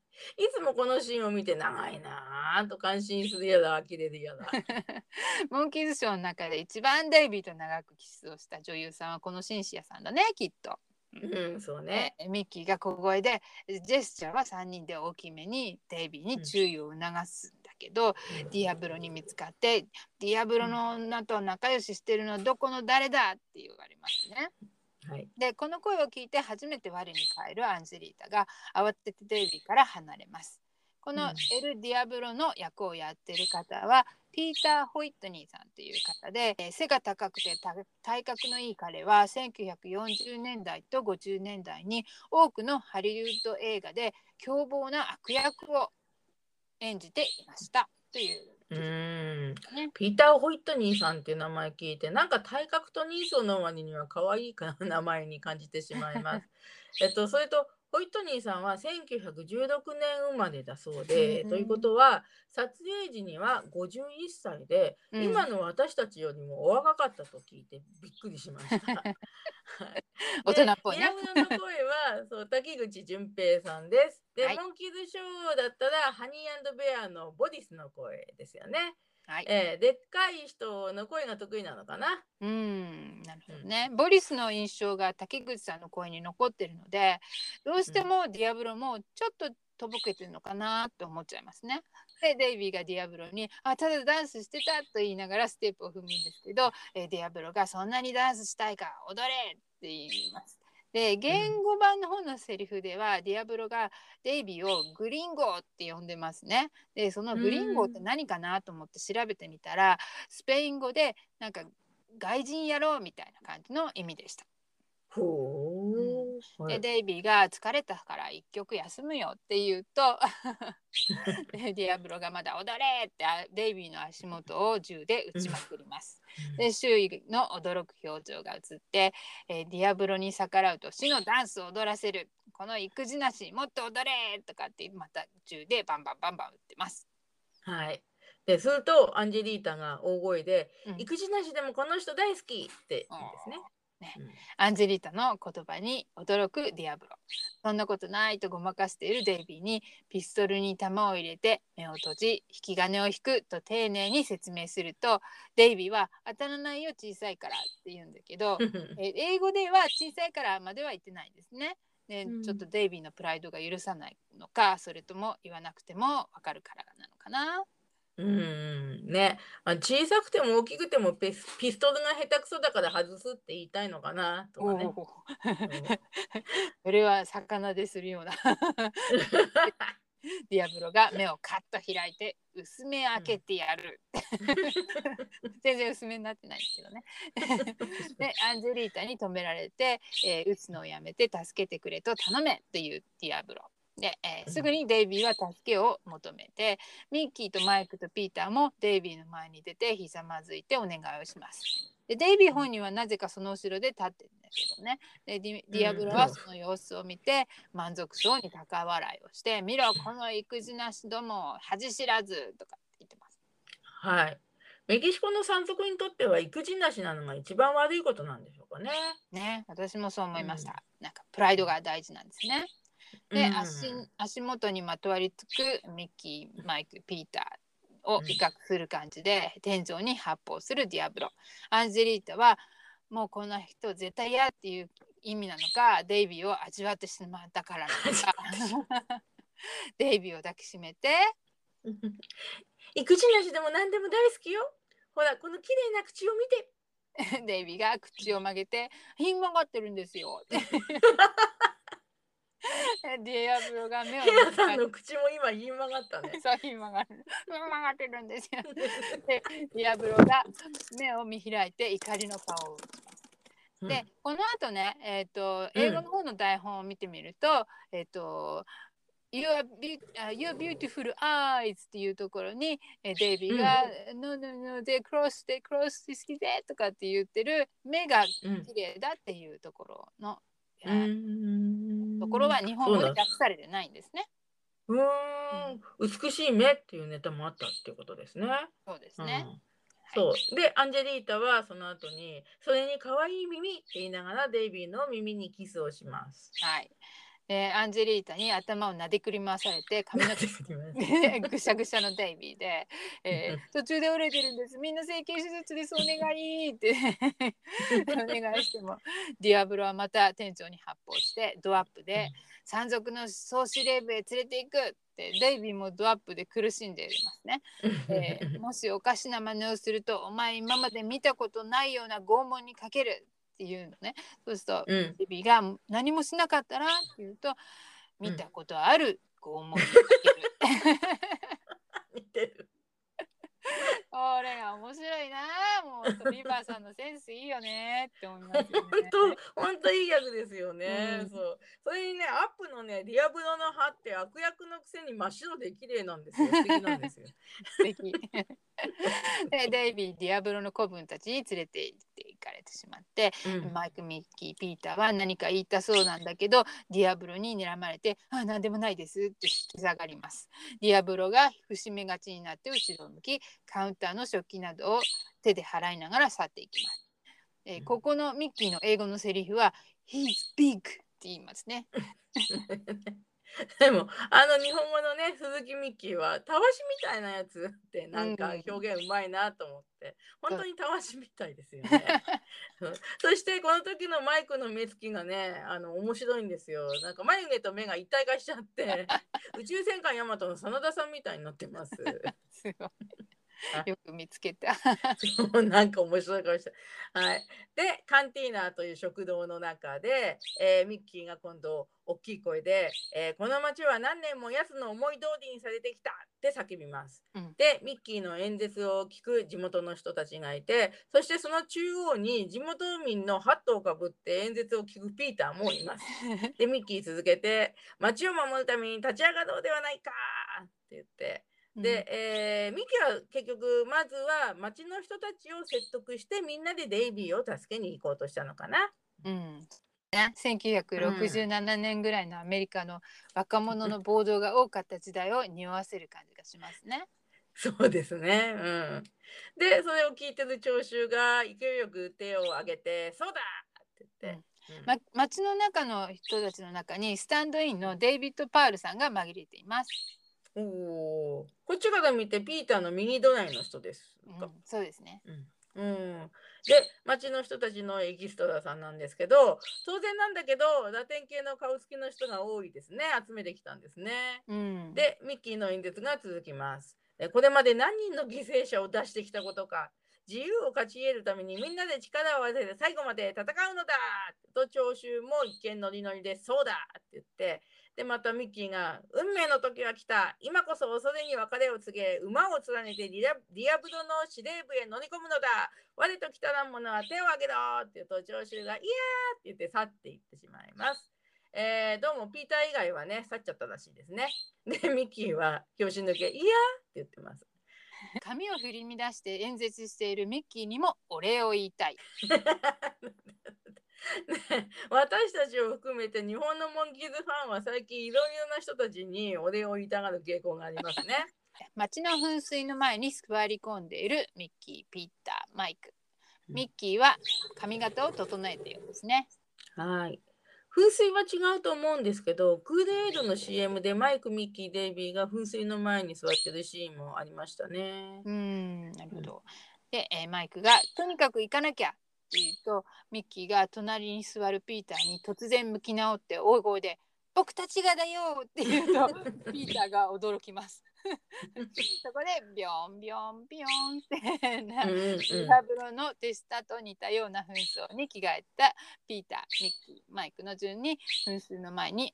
S3: つもこのシーンを見て長いなぁと感心するやだ、呆れるやだ。
S2: モンキーズショーの中で一番デイビーと長くキスをした女優さんはこのシンシアさんだねきっと。
S3: うん、そうね。
S2: えミッキーが小声でジェスチャーは3人で大きめにデイビーに注意を促すんだけど、ディアブロに見つかってディアブロの女と仲良ししてるのどこの誰だって言われますね。
S3: はい。
S2: でこの声を聞いて初めて我に返るアンジェリータが慌ててデイビーから離れます。この
S3: うん
S2: エル・ディアブロの役をやってる方は、ピーター・ホイットニーさんという方で、えー背が高くてた体格のいい彼は1940年代と50年代に多くのハリウッド映画で凶暴な悪役を演じていましたという。
S3: うーん
S2: ね。
S3: ピーター・ホイットニーさんっていう名前聞いて、なんか体格とニーソの割には可愛いかな名前に感じてしまいます。えっと、それとホイットニーさんは1916年生まれだそうで、
S2: うん
S3: ということは撮影時には51歳で、
S2: うん
S3: 今の私たちよりもお若かったと聞いてびっくりしました。はい
S2: 大人っぽいね
S3: の声は そう滝口純平さんです。で、
S2: はい
S3: モンキーズショーだったらハニーベアのボディスの声ですよね。
S2: はい。
S3: えーでっかい人の声が得意なのかな？
S2: うん、なるほどね。ボリスの印象が竹口さんの声に残ってるので、どうしてもディアブロもちょっととぼけてるのかなって思っちゃいますね。で、デイビーがディアブロに、あ、ただダンスしてたと言いながらステップを踏むんですけど、えーディアブロがそんなにダンスしたいか踊れって言います。で、原語版の方のセリフでは、ディアブロがデイビーを gringo って呼んでますね。で、その gringo って何かなと思って調べてみたら、スペイン語でなんか外人やろうみたいな感じの意味でした。
S3: ほー。はい
S2: でデイビーが疲れたから一曲休むよって言うと でディアブロがまだ踊れってあデイビーの足元を銃で撃ちまくります。で周囲の驚く表情が映って、えーディアブロに逆らうと死のダンスを踊らせるこの育児なしもっと踊れとかってまた銃でバンバンバンバン撃ってます。
S3: はい。で、すると、アンジェリータが大声で、
S2: うん
S3: 育児なしでもこの人大好きって言うんですね。
S2: ね
S3: うん
S2: アンジェリータの言葉に驚くディアブロ。そんなことないとごまかしているデイビーにピストルに弾を入れて目を閉じ引き金を引くと丁寧に説明するとデイビーは当たらないよ小さいからって言うんだけど えー英語では小さいからまでは言ってないですね。で
S3: うん
S2: ちょっとデイビーのプライドが許さないのかそれとも言わなくてもわかるからなのかな。
S3: うんねあ小さくても大きくてもピスピストルが下手くそだから外すって言いたいのかなとかね。
S2: それは魚でするような。ディアブロが目をカッと開いて薄め開けてやる。全然薄めになってないですけどね。でアンジェリータに止められて、えー撃つのをやめて助けてくれと頼めっていうディアブロ。で、えーすぐにデイビーは助けを求めてミッキーとマイクとピーターもデイビーの前に出てひざまずいてお願いをします。でデイビー本人はなぜかその後ろで立ってるんだけどねでディアブロはその様子を見て満足そうに高笑いをして「見ろこの意気地なしども恥知らず」とかって言ってます。
S3: はい。メキシコの山賊にとっては育児なしなのが一番悪いことなんでしょうかね。
S2: ね私もそう思いました。なんかプライドが大事なんですね。で、
S3: うん。
S2: 足足元にまとわりつくミッキーマイクピーターを威嚇する感じで天井に発砲するディアブロ。アンジェリータはもうこの人絶対嫌っていう意味なのかデイビーを味わってしまったからなのか。デイビーを抱きしめて。
S3: 育児なしでも何でも大好きよ。ほらこの綺麗な口を見て。
S2: デイビーが口を曲げて「ひん曲がってるんですよ」ディアブロが目を
S3: ヘアさんの口も今言い曲がったね。
S2: そうひん曲がる。曲がってるんですよ。でディアブロが目を見開いて怒りの顔を。
S3: うん。
S2: で、この後ね、えっ、と、英語の方の台本を見てみると、えっ、と、Your, beau- あ Your beautiful eyes っていうところに、えーデイビーが、No, no, no, they cross, they cross, 好きでとかって言ってる目が
S3: うん。
S2: 綺麗だっていうところの、
S3: うーん
S2: ところは日本語で訳されてないんですね。
S3: うーん美しい目っていうネタもあったっていうことですね。
S2: そうですね。
S3: うんそうでアンジェリータはその後にそれに可愛い耳って言いながらデイビーの耳にキスをします。
S2: はい。でアンジェリータに頭をなでくり回されて髪の毛ぐしゃぐしゃのデイビーで、えー途中で折れてるんです。みんな整形手術です。お願いって お願いしても、ディアブロはまた店長に発砲して、ドアップで山賊の総司令部へ連れて行くって、デイビーもドアップで苦しんでいますね。えー もしおかしな真似をすると、お前今まで見たことないような拷問にかけるっていうのね。そうすると、
S3: う
S2: ビーが何もしなかったらって言うと、見たことある拷問にかける。
S3: 似てる。
S2: これが面白いなもうビバーさんのセンスいいよねって思いますよ
S3: 本
S2: ね。
S3: 当本当いい役ですよね。
S2: うん
S3: そうそれにねアップのねディアブロの歯って悪役のくせに真っ白で綺麗なんですよ。素敵なんですよ。
S2: 素敵でデイビーディアブロの子分たちに連れて行っていかれてしまって、
S3: うん
S2: マイクミッキーピーターは何か言いたそうなんだけどディアブロに睨まれて「あ何でもないです」って引き下がります。ディアブロが伏し目がちになって後ろを向きカウンターの食器などを手で払いながら去っていきます。えー
S3: うん
S2: ここのミッキーの英語のセリフは「He's big」って言いますね。
S3: でもあの日本語のね鈴木ミッキーはたわしみたいなやつってなんか
S2: うん
S3: 表現うまいなと思って、本当にたわしみたいですよね。うんそしてこの時のマイクの目つきがねあの面白いんですよ。なんか眉毛と目が一体化しちゃって 宇宙戦艦ヤマトの真田さんみたいになってます。
S2: すごい
S3: あ。
S2: よく見つけた。
S3: なんか面白い顔して。はい。で、カンティーナーという食堂の中で、えーミッキーが今度、大きい声で、えーこの街は何年も奴の思い通りにされてきたって叫びます。
S2: うん
S3: で、ミッキーの演説を聞く地元の人たちがいて、そしてその中央に地元民のハットをかぶって演説を聞くピーターもいます。で、ミッキー続けて、街を守るために立ち上がろうではないかって言って、で、えーミキは結局まずは町の人たちを説得してみんなでデイビーを助けに行こうとしたのかな。
S2: うんね、1967年ぐらいのアメリカの若者の暴動が多かった時代を匂わせる感じがしますね。
S3: そうですね。うん。で、それを聞いてる聴衆が勢いよく手を挙げて、そうだって言って。うん
S2: ま、街の中の人たちの中にスタンドインのデイビッド・パールさんが紛れています。
S3: おおー。こっちから見てピーターの右隣の人ですか？
S2: うん、そうですね。
S3: うんうん、で町の人たちのエキストラさんなんですけど当然なんだけどラテン系の顔つきの人が多いですね集めてきたんですね。
S2: うん、
S3: でミッキーの演説が続きます。えこれまで何人の犠牲者を出してきたことか自由を勝ち得るためにみんなで力を合わせて最後まで戦うのだと聴衆も一見ノリノリでそうだって言ってでまたミッキーが「運命の時は来た今こそ恐れに別れを告げ馬を連ねてディアディアブロの司令部へ乗り込むのだ我と来たらん者は手を挙げろ!」って言うと聴衆が「いやー!」って言って去っていってしまいます。えーどうもピーター以外はね去っちゃったらしいですね。でミッキーは拍子抜け「いや!」って言ってます。
S2: 髪を振り乱して演説しているミッキーにもお礼を言いたい。
S3: ね、私たちを含めて日本のモンキーズファンは最近いろいろな人たちにお礼を言いたがる傾向がありますね。
S2: 街の噴水の前に座り込んでいるミッキー、ピーター、マイク。ミッキーは髪型を整えているんですね。
S3: はい。噴水は違うと思うんですけど、クールエイドの CM でマイク、ミッキー、デイビーが噴水の前に座ってるシーンもありましたね。
S2: うん、なるほど。で、えーマイクがとにかく行かなきゃって言うと、ミッキーが隣に座るピーターに突然向き直って大声で僕たちがだよって言うと、ピーターが驚きます。そこでビョンビョンビョンってな
S3: うんうんうん
S2: リハブロの手下と似たような紛争に着替えたピーター、ミッキー、マイクの順に噴水の前に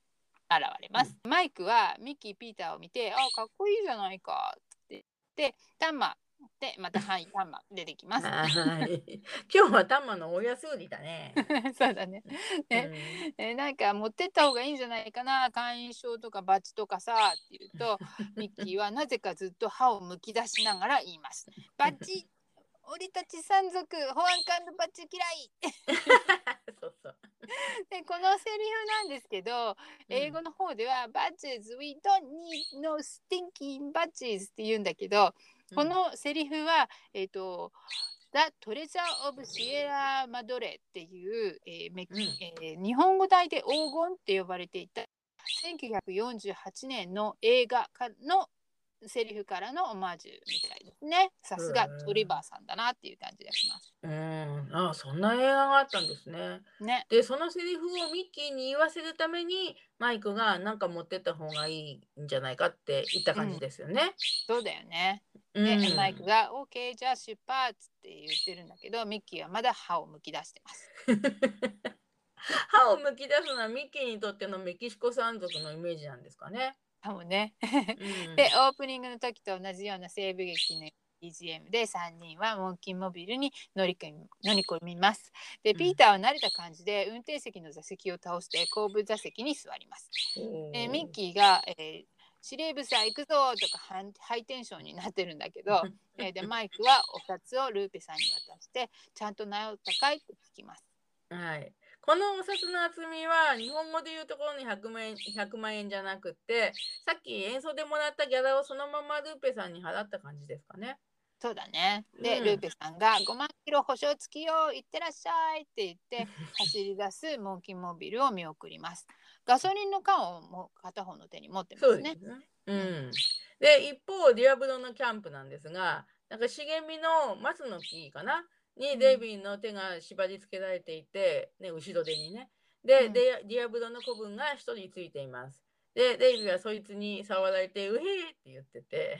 S2: 現れます。マイクはミッキー、ピーターを見て、あ、かっこいいじゃないかって言って、タンマでまたはい、タンマ出てきます。
S3: はい。今日はタンマのお安売りだね。
S2: そうだね。ね
S3: うん
S2: えなんか持ってった方がいいんじゃないかな会員証とかバッジとかさって言うと ミッキーはなぜかずっと歯をむき出しながら言います。バッジ俺たち山賊保安官のバッジ嫌い
S3: そうそう。
S2: でこのセリフなんですけど英語の方では「バッジ s we don't need no stinking badges」って言うんだけどこのセリフは、えっ、と、The Treasure of Sierra Madre っていう、えーメキ
S3: うん。
S2: えー日本語題で黄金って呼ばれていた1948年の映画かのセリフからのオマージュみたいですね。さすがトリバーさんだなっていう感じがします。
S3: うん、ああそんな映画があったんですね。
S2: ね。
S3: でそのセリフをミッキーに言わせるためにマイクが何か持ってった方がいいんじゃないかって言った感じですよね。
S2: そうだよね。
S3: うん
S2: で、マイクが OK じゃあ出発って言ってるんだけどミッキーはまだ歯をむき出してます。
S3: 歯をむき出すのはミッキーにとってのメキシコ山賊のイメージなんですかね。
S2: かもね。
S3: うん
S2: でオープニングの時と同じような西部劇の BGM で3人はモンキーモビルに乗り込み乗り込みます。で
S3: うん
S2: ピーターは慣れた感じで運転席の座席を倒して後部座席に座ります。でミッキーが、えー司令部さ行くぞとかハイテンションになってるんだけど、えーでマイクはお札をルーペさんに渡してちゃんと治ったかいって聞きます。
S3: はい。このお札の厚みは日本語で言うところに100万円 ,100 万円じゃなくてさっき演奏でもらったギャラをそのままルーペさんに払った感じですかね。
S2: そうだね。で、
S3: うん
S2: ルーペさんが5万キロ保証付きよ、行ってらっしゃいって言って 走り出すモンキーモビルを見送ります。ガソリンの缶をもう片方の手に持ってますね
S3: そうです。ね。うん。で一方ディアブロのキャンプなんですがなんか茂みの松の木かなにデイビーの手が縛り付けられていて、ね、後ろ手にね。で、
S2: うん
S3: ディディアブロの子分が一人ついています。でデイビーはそいつに触られて「うへーって言ってて。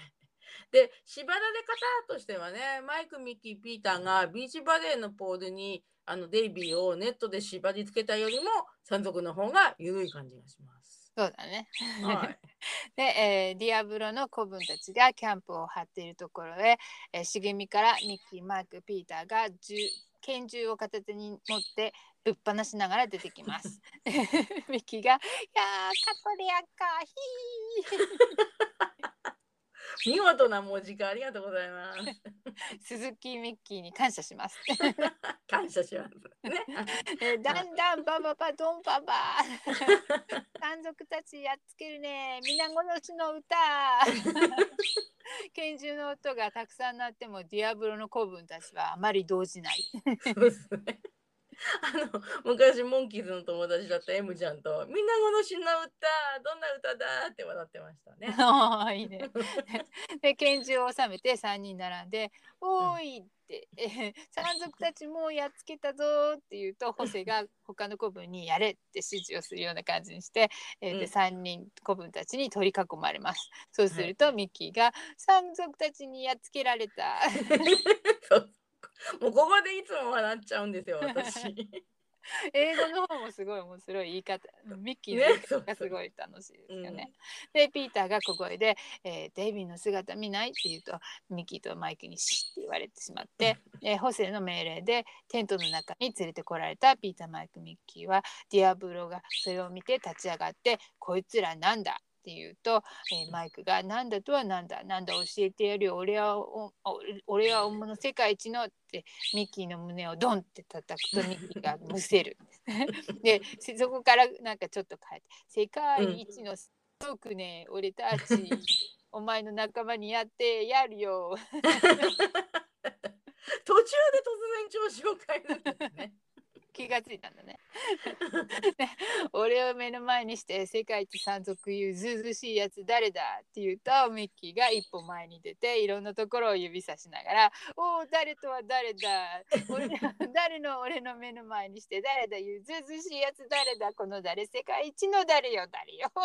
S3: で縛られ方としてはねマイクミッキーピーターがビーチバレーのポールにあのデイビーをネットで縛り付けたよりも山賊の方が緩い感じがします。
S2: そうだね。
S3: はい、
S2: で、えーディアブロの子分たちがキャンプを張っているところへ、えー茂みからミッキー、マーク、ピーターが銃拳銃を片手に持ってぶっ放しながら出てきます。ミッキーが「いやーカトレアかヒー」
S3: 見事な文字化ありがとうございます。
S2: 鈴木ミッキーに感謝します。
S3: 感謝します。ね。
S2: えーだんだんバババドンババ 山賊たちやっつけるね皆殺しの歌拳銃の音がたくさん鳴ってもディアブロの子分たちはあまり動じない。
S3: そうですね。あの昔モンキーズの友達だった M ちゃんと「みんな殺しの歌どんな歌だ?」って笑ってましたね。
S2: いいね。で拳銃を収めて3人並んで「おーい!」って、えー山賊たちもうやっつけたぞーって言うと ホセが他の子分にやれって指示をするような感じにして、えーで
S3: うん
S2: 3人子分たちに取り囲まれます。そうするとミッキーが「山賊たちにやっつけられた」
S3: そう もうここでいつも笑っちゃうんですよ私。
S2: 英語の方もすごい面白い言い方 ミッキーの
S3: ね
S2: 言い方がすごい楽しいですよね。でピーターが小声で、えーデイビーの姿見ない?」って言うとミッキーとマイクに「シッ」って言われてしまって、えーホセの命令でテントの中に連れてこられたピーターマイクミッキーはディアブロがそれを見て立ち上がって「こいつらなんだ?」って言うと、えーマイクが「なんだとはなんだなんだ教えてやるよ俺はおお俺は本物世界一の」ってミッキーの胸をドンって叩くと ミッキーがむせる。でせそこからなんかちょっと変えて「世界一のすごくね俺たち お前の仲間にやってやるよ」
S3: 途中で突然調子を変えるんですね。
S2: 気がついたんだね。で 俺を目の前にして世界一山賊言うずうずしいやつ誰だって言うとミッキーが一歩前に出ていろんなところを指さしながら「おお誰とは誰だ？俺 誰の俺の目の前にして誰だ？言うずうずしいやつ誰だ？この誰？世界一の誰よ誰よ」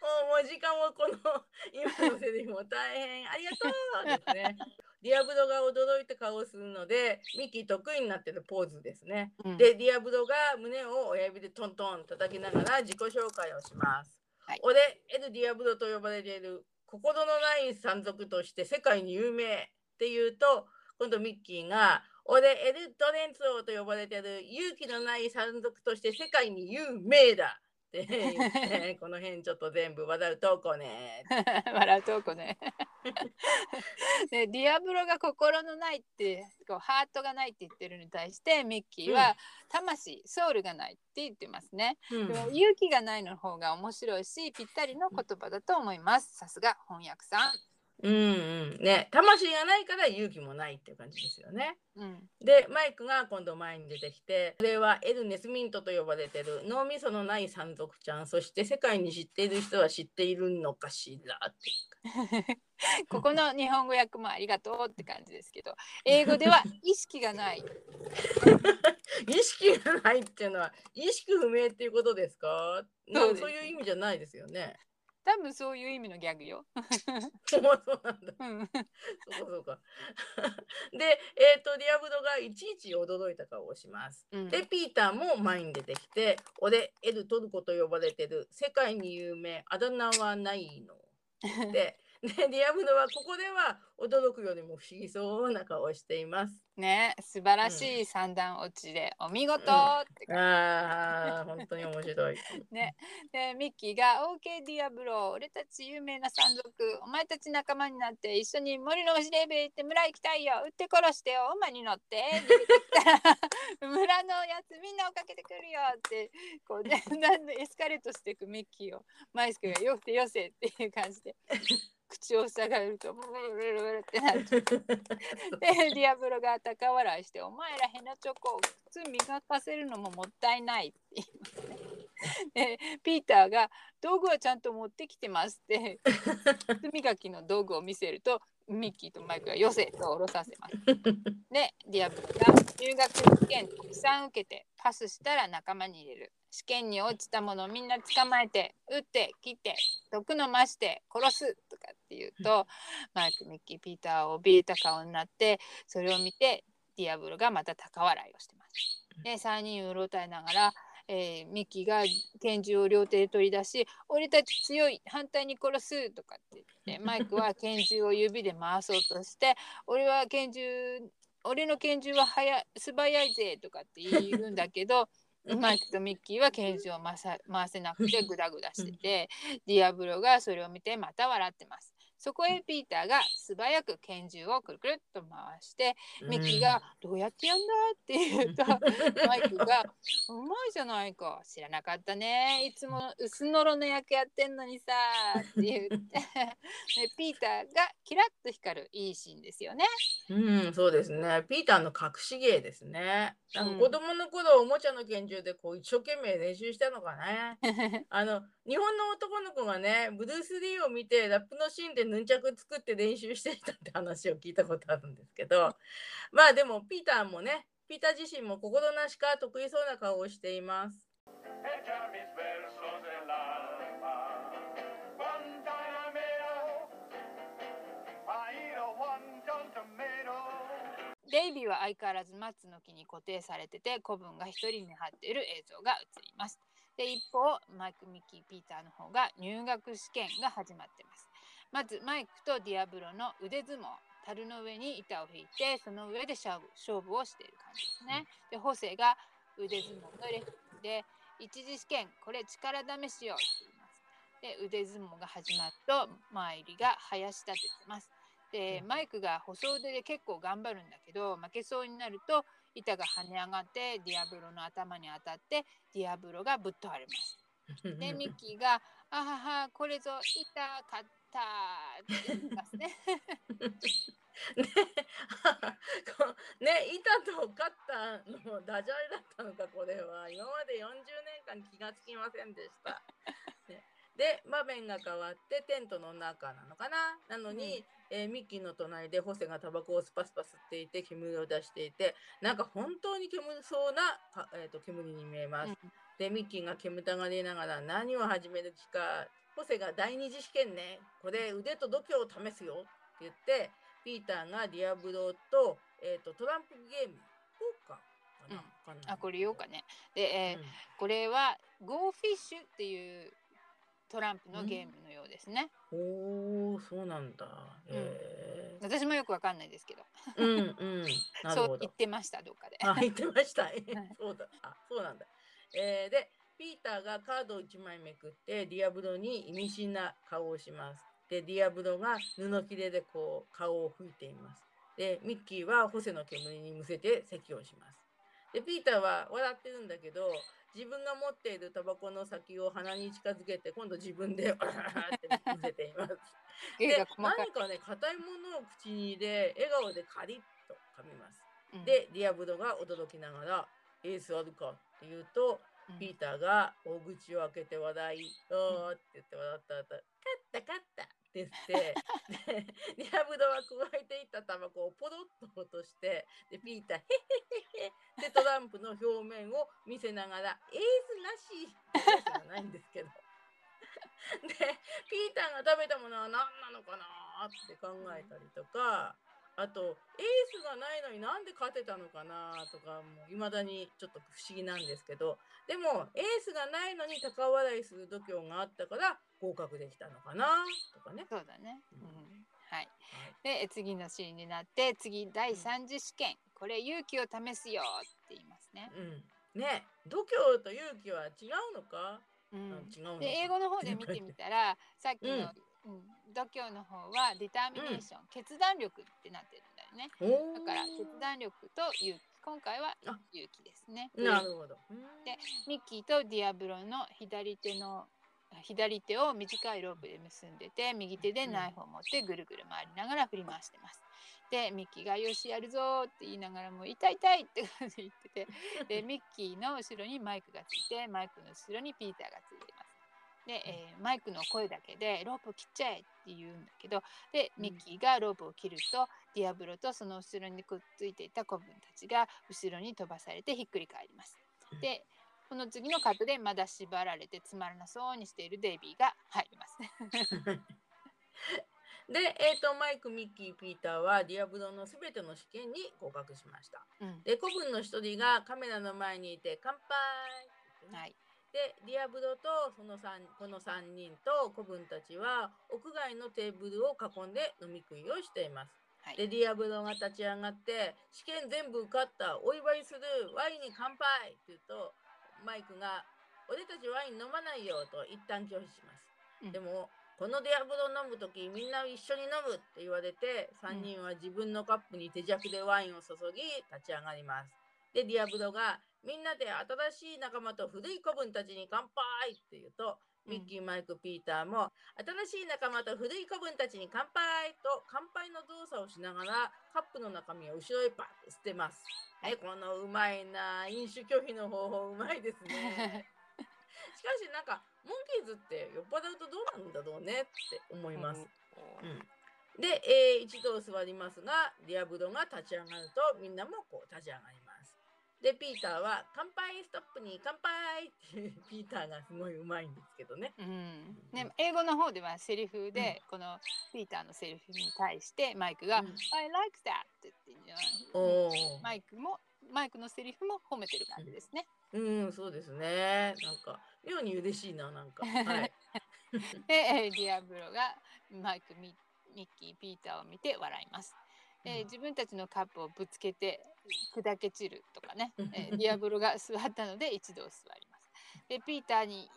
S3: もうもう時間もこの今のセリフも大変。ありがとう。ですね。ディアブロが驚いた顔をするのでミキ得意になってるポーズですね。
S2: うん
S3: でディアブロが胸を親指でトントン叩きながら自己紹介をします。
S2: はい
S3: 俺エル・ディアブロと呼ばれている心のない山賊として世界に有名っていうと今度ミッキーが俺エル・ドレンツォーと呼ばれている勇気のない山賊として世界に有名だって言ってこの辺ちょっと全部笑うとこね。
S2: 笑うとこね。でディアブロが心のないってこうハートがないって言ってるのに対してミッキーは魂、ソウルがないって言ってますね。
S3: うん
S2: でも勇気がないの方が面白いしぴったりの言葉だと思います。さすが翻訳さん。
S3: うんうんね魂がないから勇気もないっていう感じですよね。
S2: うん、
S3: でマイクが今度前に出てきてこれはエル・ネスミントと呼ばれてる脳みそのない山賊ちゃんそして世界に知っている人は知っているのかしらっていう
S2: ここの日本語訳もありがとうって感じですけど英語では意識がない。
S3: 意識がないっていうのは意識不明っていうことですか？なんか
S2: そです
S3: そうういう意味じゃないですよね。
S2: 多分そういう意味のギャグよ。
S3: そうなんだ。
S2: うん
S3: そうかそうか。で、えっ、と、ディアブロがいちいち驚いた顔をします。
S2: うん
S3: で、ピーターも前に出てきて、俺、エル・トルコと呼ばれてる世界に有名、あだ名はないの。で、でディアブロはここでは驚くよりも不思議そうな顔をしています。
S2: ね素晴らしい三段落ちでお見事って感じ。
S3: ああ、本当に面白白い。
S2: ね、でミッキーが「OK ディアブロ俺たち有名な山賊。お前たち仲間になって一緒に森の司令部へ行って村行きたいよ。撃って殺してよ。馬に乗って」逃げてきたら村のやつみんな追っかけてくるよってこうねだんだんエスカレートしていくミッキーを。マイスクが「よくてよせ」っていう感じで口を塞がれるとブルブルブルってなって でディアブロが高笑いして「お前らヘナチョコ靴磨かせるのももったいない」って言いますね。でピーターが「道具はちゃんと持ってきてます」って靴磨きの道具を見せるとミッキーとマイクが「よせ」と下ろさせます。でディアブロが入学試験たくさん受けてパスしたら仲間に入れる。試験に落ちたものをみんな捕まえて撃って切って毒飲まして殺すとかって言うとマイクミッキーピーターを怯えた顔になってそれを見てディアブロがまた高笑いをしてます。で3人うろたえながら、えーミッキーが拳銃を両手で取り出し「俺たち強い反対に殺す」とかって言って マイクは拳銃を指で回そうとして「俺は拳銃俺の拳銃は速い素早いぜ」とかって言うんだけどマイクとミッキーは拳銃を回さ回せなくてグダグダしててディアブロがそれを見てまた笑ってます。そこへピーターが素早く拳銃をくるくるっと回してミッキーが「どうやってやんだ?」って言うと マイクが「うまいじゃないか知らなかったねいつも薄のろの役やってんのにさ」って言って でピーターがキラッと光るいいシーンですよね。
S3: うん、そうですね。ピーターの隠し芸ですね。なんか子供の頃、おもちゃの拳銃でこう一生懸命練習したのかね。あの日本の男の子がね、ブルース・リーを見てラップのシーンでヌンチャク作って練習していたって話を聞いたことあるんですけど、まあでもピーターもね、ピーター自身も心なしか得意そうな顔をしています。
S2: デイビーは相変わらず松の木に固定されてて古文が一人に張っている映像が映ります。で一方マイク・ミッキー・ピーターの方が入学試験が始まってます。まずマイクとディアブロの腕相撲樽の上に板を敷いてその上で勝負勝負をしている感じですね。でホセが腕相撲のレフリーで一次試験これ力試しよって言います。で腕相撲が始まると周りが囃し立ててます。でマイクが細腕で結構頑張るんだけど負けそうになると板が跳ね上がってディアブロの頭に当たってディアブロがぶっ飛ばれます。で ミッキーが「あははこれぞ板勝った」って言いますね。
S3: ね、ね、板とカッターのダジャレだったのか、これは。今まで40年間気がつきませんでした。ねで、場面が変わってテントの中なのかな？なのに、えーミッキーの隣でホセがタバコをスパスパ吸っていて煙を出していて、なんか本当に煙そうな、かえー、と煙に見えます。で、ミッキーが煙たがりながら何を始める気か、ホセが第二次試験ね、これ腕と度胸を試すよ。って言って、ピーターがディアブロと,、えー、とトランプゲーム、ポーカー
S2: うん。あこれ言おうかね。で、えーこれは Go Fish っていうトランプのゲームのようですね。
S3: うんおー、そうなんだ。え
S2: 私もよくわかんないですけど、
S3: ー、うんうん。なるほど
S2: そう言っ。てましたどっかで。
S3: あ、言ってました。そうだ。あ、そうなんだ。えーで、ピーターがカードを1枚めくって、ディアブロに意味深な顔をします。で、ディアブロが布切れでこう顔を拭いています。で、ミッキーはホセの煙にむせて咳をします。で、ピーターは笑ってるんだけど、自分が持っているタバコの先を鼻に近づけて、今度自分で ってむせています。
S2: 芸
S3: で何。かね、硬いものを口に入れ、笑顔でカリッと噛みます。
S2: うん、
S3: で、ディアブロが驚きながら、エースあるかって言うと、
S2: うん
S3: ピーターが大口を開けて笑い、おーって言って笑った後、勝った勝ったって言って、でディアブロは咥えていったタバコをポロッと落として、で、ピーター、へへへへで、トランプの表面を見せながら、エースらしいってエースがないんですけど。で、ピーターが食べたものは何なのかなって考えたりとか、あと、エースがないのになんで勝てたのかなとか、もう未だにちょっと不思議なんですけど、でも、エースがないのに高笑いする度胸があったから合格できたのかな？とかね。
S2: そうだね。
S3: う
S2: うん。ん、はい。で次のシーンになって次第三次試験。これ勇気を試すよって言いますね。
S3: うん。ね。度胸と勇気は違うのか、
S2: う
S3: うん
S2: ん、
S3: 違う
S2: で英語の方で見てみたら さっきの、
S3: う
S2: うん度胸の方はディターミネーション、決断力ってなってるんだよね。だから決断力と勇気今回は
S3: あ。
S2: 勇気ですね。
S3: なるほど。
S2: でミッキーとディアブロの左手の左手を短いロープで結んでて右手でナイフを持ってぐるぐる回りながら振り回してます。でミッキーが「よしやるぞ」って言いながらも「痛い痛い」って感じで言ってて でミッキーの後ろにマイクがついてマイクの後ろにピーターがついてます。で、えーマイクの声だけで「ロープを切っちゃえ」って言うんだけどでミッキーがロープを切るとディアブロとその後ろにくっついていた子分たちが後ろに飛ばされてひっくり返ります。でこの次のカットでまだ縛られてつまらなそうにしているデイビーが入ります。
S3: で、えー、とマイク、ミッキー、ピーターはディアブロのすべての試験に合格しました。
S2: うん
S3: で、子分の一人がカメラの前にいて乾杯ね
S2: はい、
S3: で、ディアブロとその三この3人と子分たちは屋外のテーブルを囲んで飲み食いをしています。
S2: はい
S3: で、ディアブロが立ち上がって試験全部受かったお祝いするワインに乾杯って言うとマイクが俺たちワイン飲まないよと一旦拒否します。
S2: うん
S3: でもこのディアブロ飲む時みんな一緒に飲むって言われて3人は自分のカップに手酌でワインを注ぎ立ち上がります。でディアブロがみんなで新しい仲間と古い子分たちに乾杯って言うと
S2: うん
S3: ミッキー、マイク、ピーターも新しい仲間と古い子分たちに乾杯と乾杯の動作をしながらカップの中身を後ろへパッと捨てます。
S2: はい
S3: ね、このうまいな飲酒拒否の方法うまいですね。しかしなんかモンキーズって酔っ払うとどうなるんだろうねって思います。うんで、えー一度座りますがディアブロが立ち上がるとみんなもこう立ち上がります。でピーターは「乾杯ストップに乾杯!」ってピーターがすごいうまいんですけどね。
S2: うん、ね英語の方ではセリフで、このピーターのセリフに対してマイクが「
S3: うん
S2: I like that」って言ってんじゃない？
S3: おー
S2: マイクもマイクのセリフも褒めてる感じですね。
S3: うんそうですね。なんか妙に嬉しいななんか。はい。
S2: で、えーディアブロがマイクミミッキーピーターを見て笑います。えー自分たちのカップをぶつけて砕け散るとかね、えーディアブロが座ったので一度座ります。でピーターに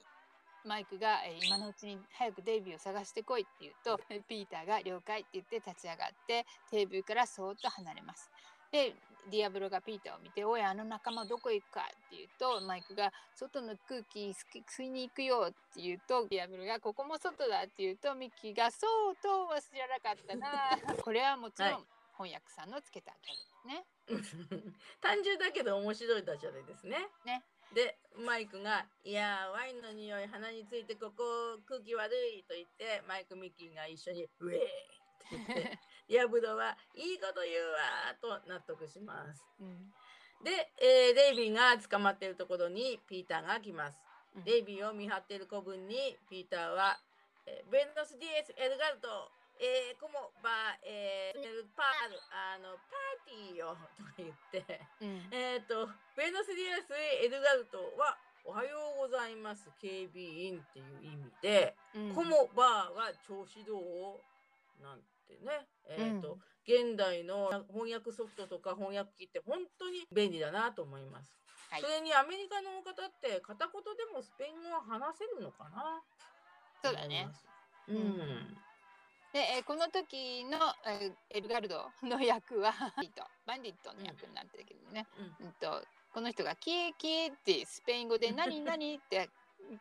S2: マイクが、えー今のうちに早くデイビーを探してこいって言うとえーピーターが了解って言って立ち上がってテーブルからそーっと離れます。でディアブロがピーターを見て「おいあの仲間どこ行くか?」って言うとマイクが「外の空気吸いに行くよ」って言うとディアブロが「ここも外だ」って言うとミッキーが「そうとは知らなかったな」これはもちろん
S3: はい
S2: 翻訳さんのつけたギャグですね。
S3: 単純だけど面白いダジャレですね。
S2: ね
S3: でマイクが「いやーワインの匂い鼻についてここ空気悪い」と言ってマイク・ミッキーが一緒に「ウェーイ!」って言ってディアブロはいいこと言うわーと納得します。
S2: うん
S3: で、えーデイビーが捕まっているところにピーターが来ます。
S2: うん
S3: デイビーを見張っている子分にピーターは「えー Buenos días, el guardo、えー、 cómo va、えー、エルパールあのパーティーよ」とか言って。
S2: うん
S3: えっ、と、 Buenos días, el guardo は、おはようございます、警備員っていう意味で、
S2: うん
S3: cómo va は調子どう？なんてね、えっ、と、
S2: うん
S3: 現代の翻訳ソフトとか翻訳機って本当に便利だなと思います。
S2: はい
S3: それにアメリカの方って片言でもスペイン語は話せるのかな？
S2: そうだね。
S3: う。
S2: うん
S3: ん。
S2: で、えーこの時の、えーエルガルドの役はバンディットバンディットの役になってるけどね、うんとこの人が「キーキー」ってスペイン語で「何何?」って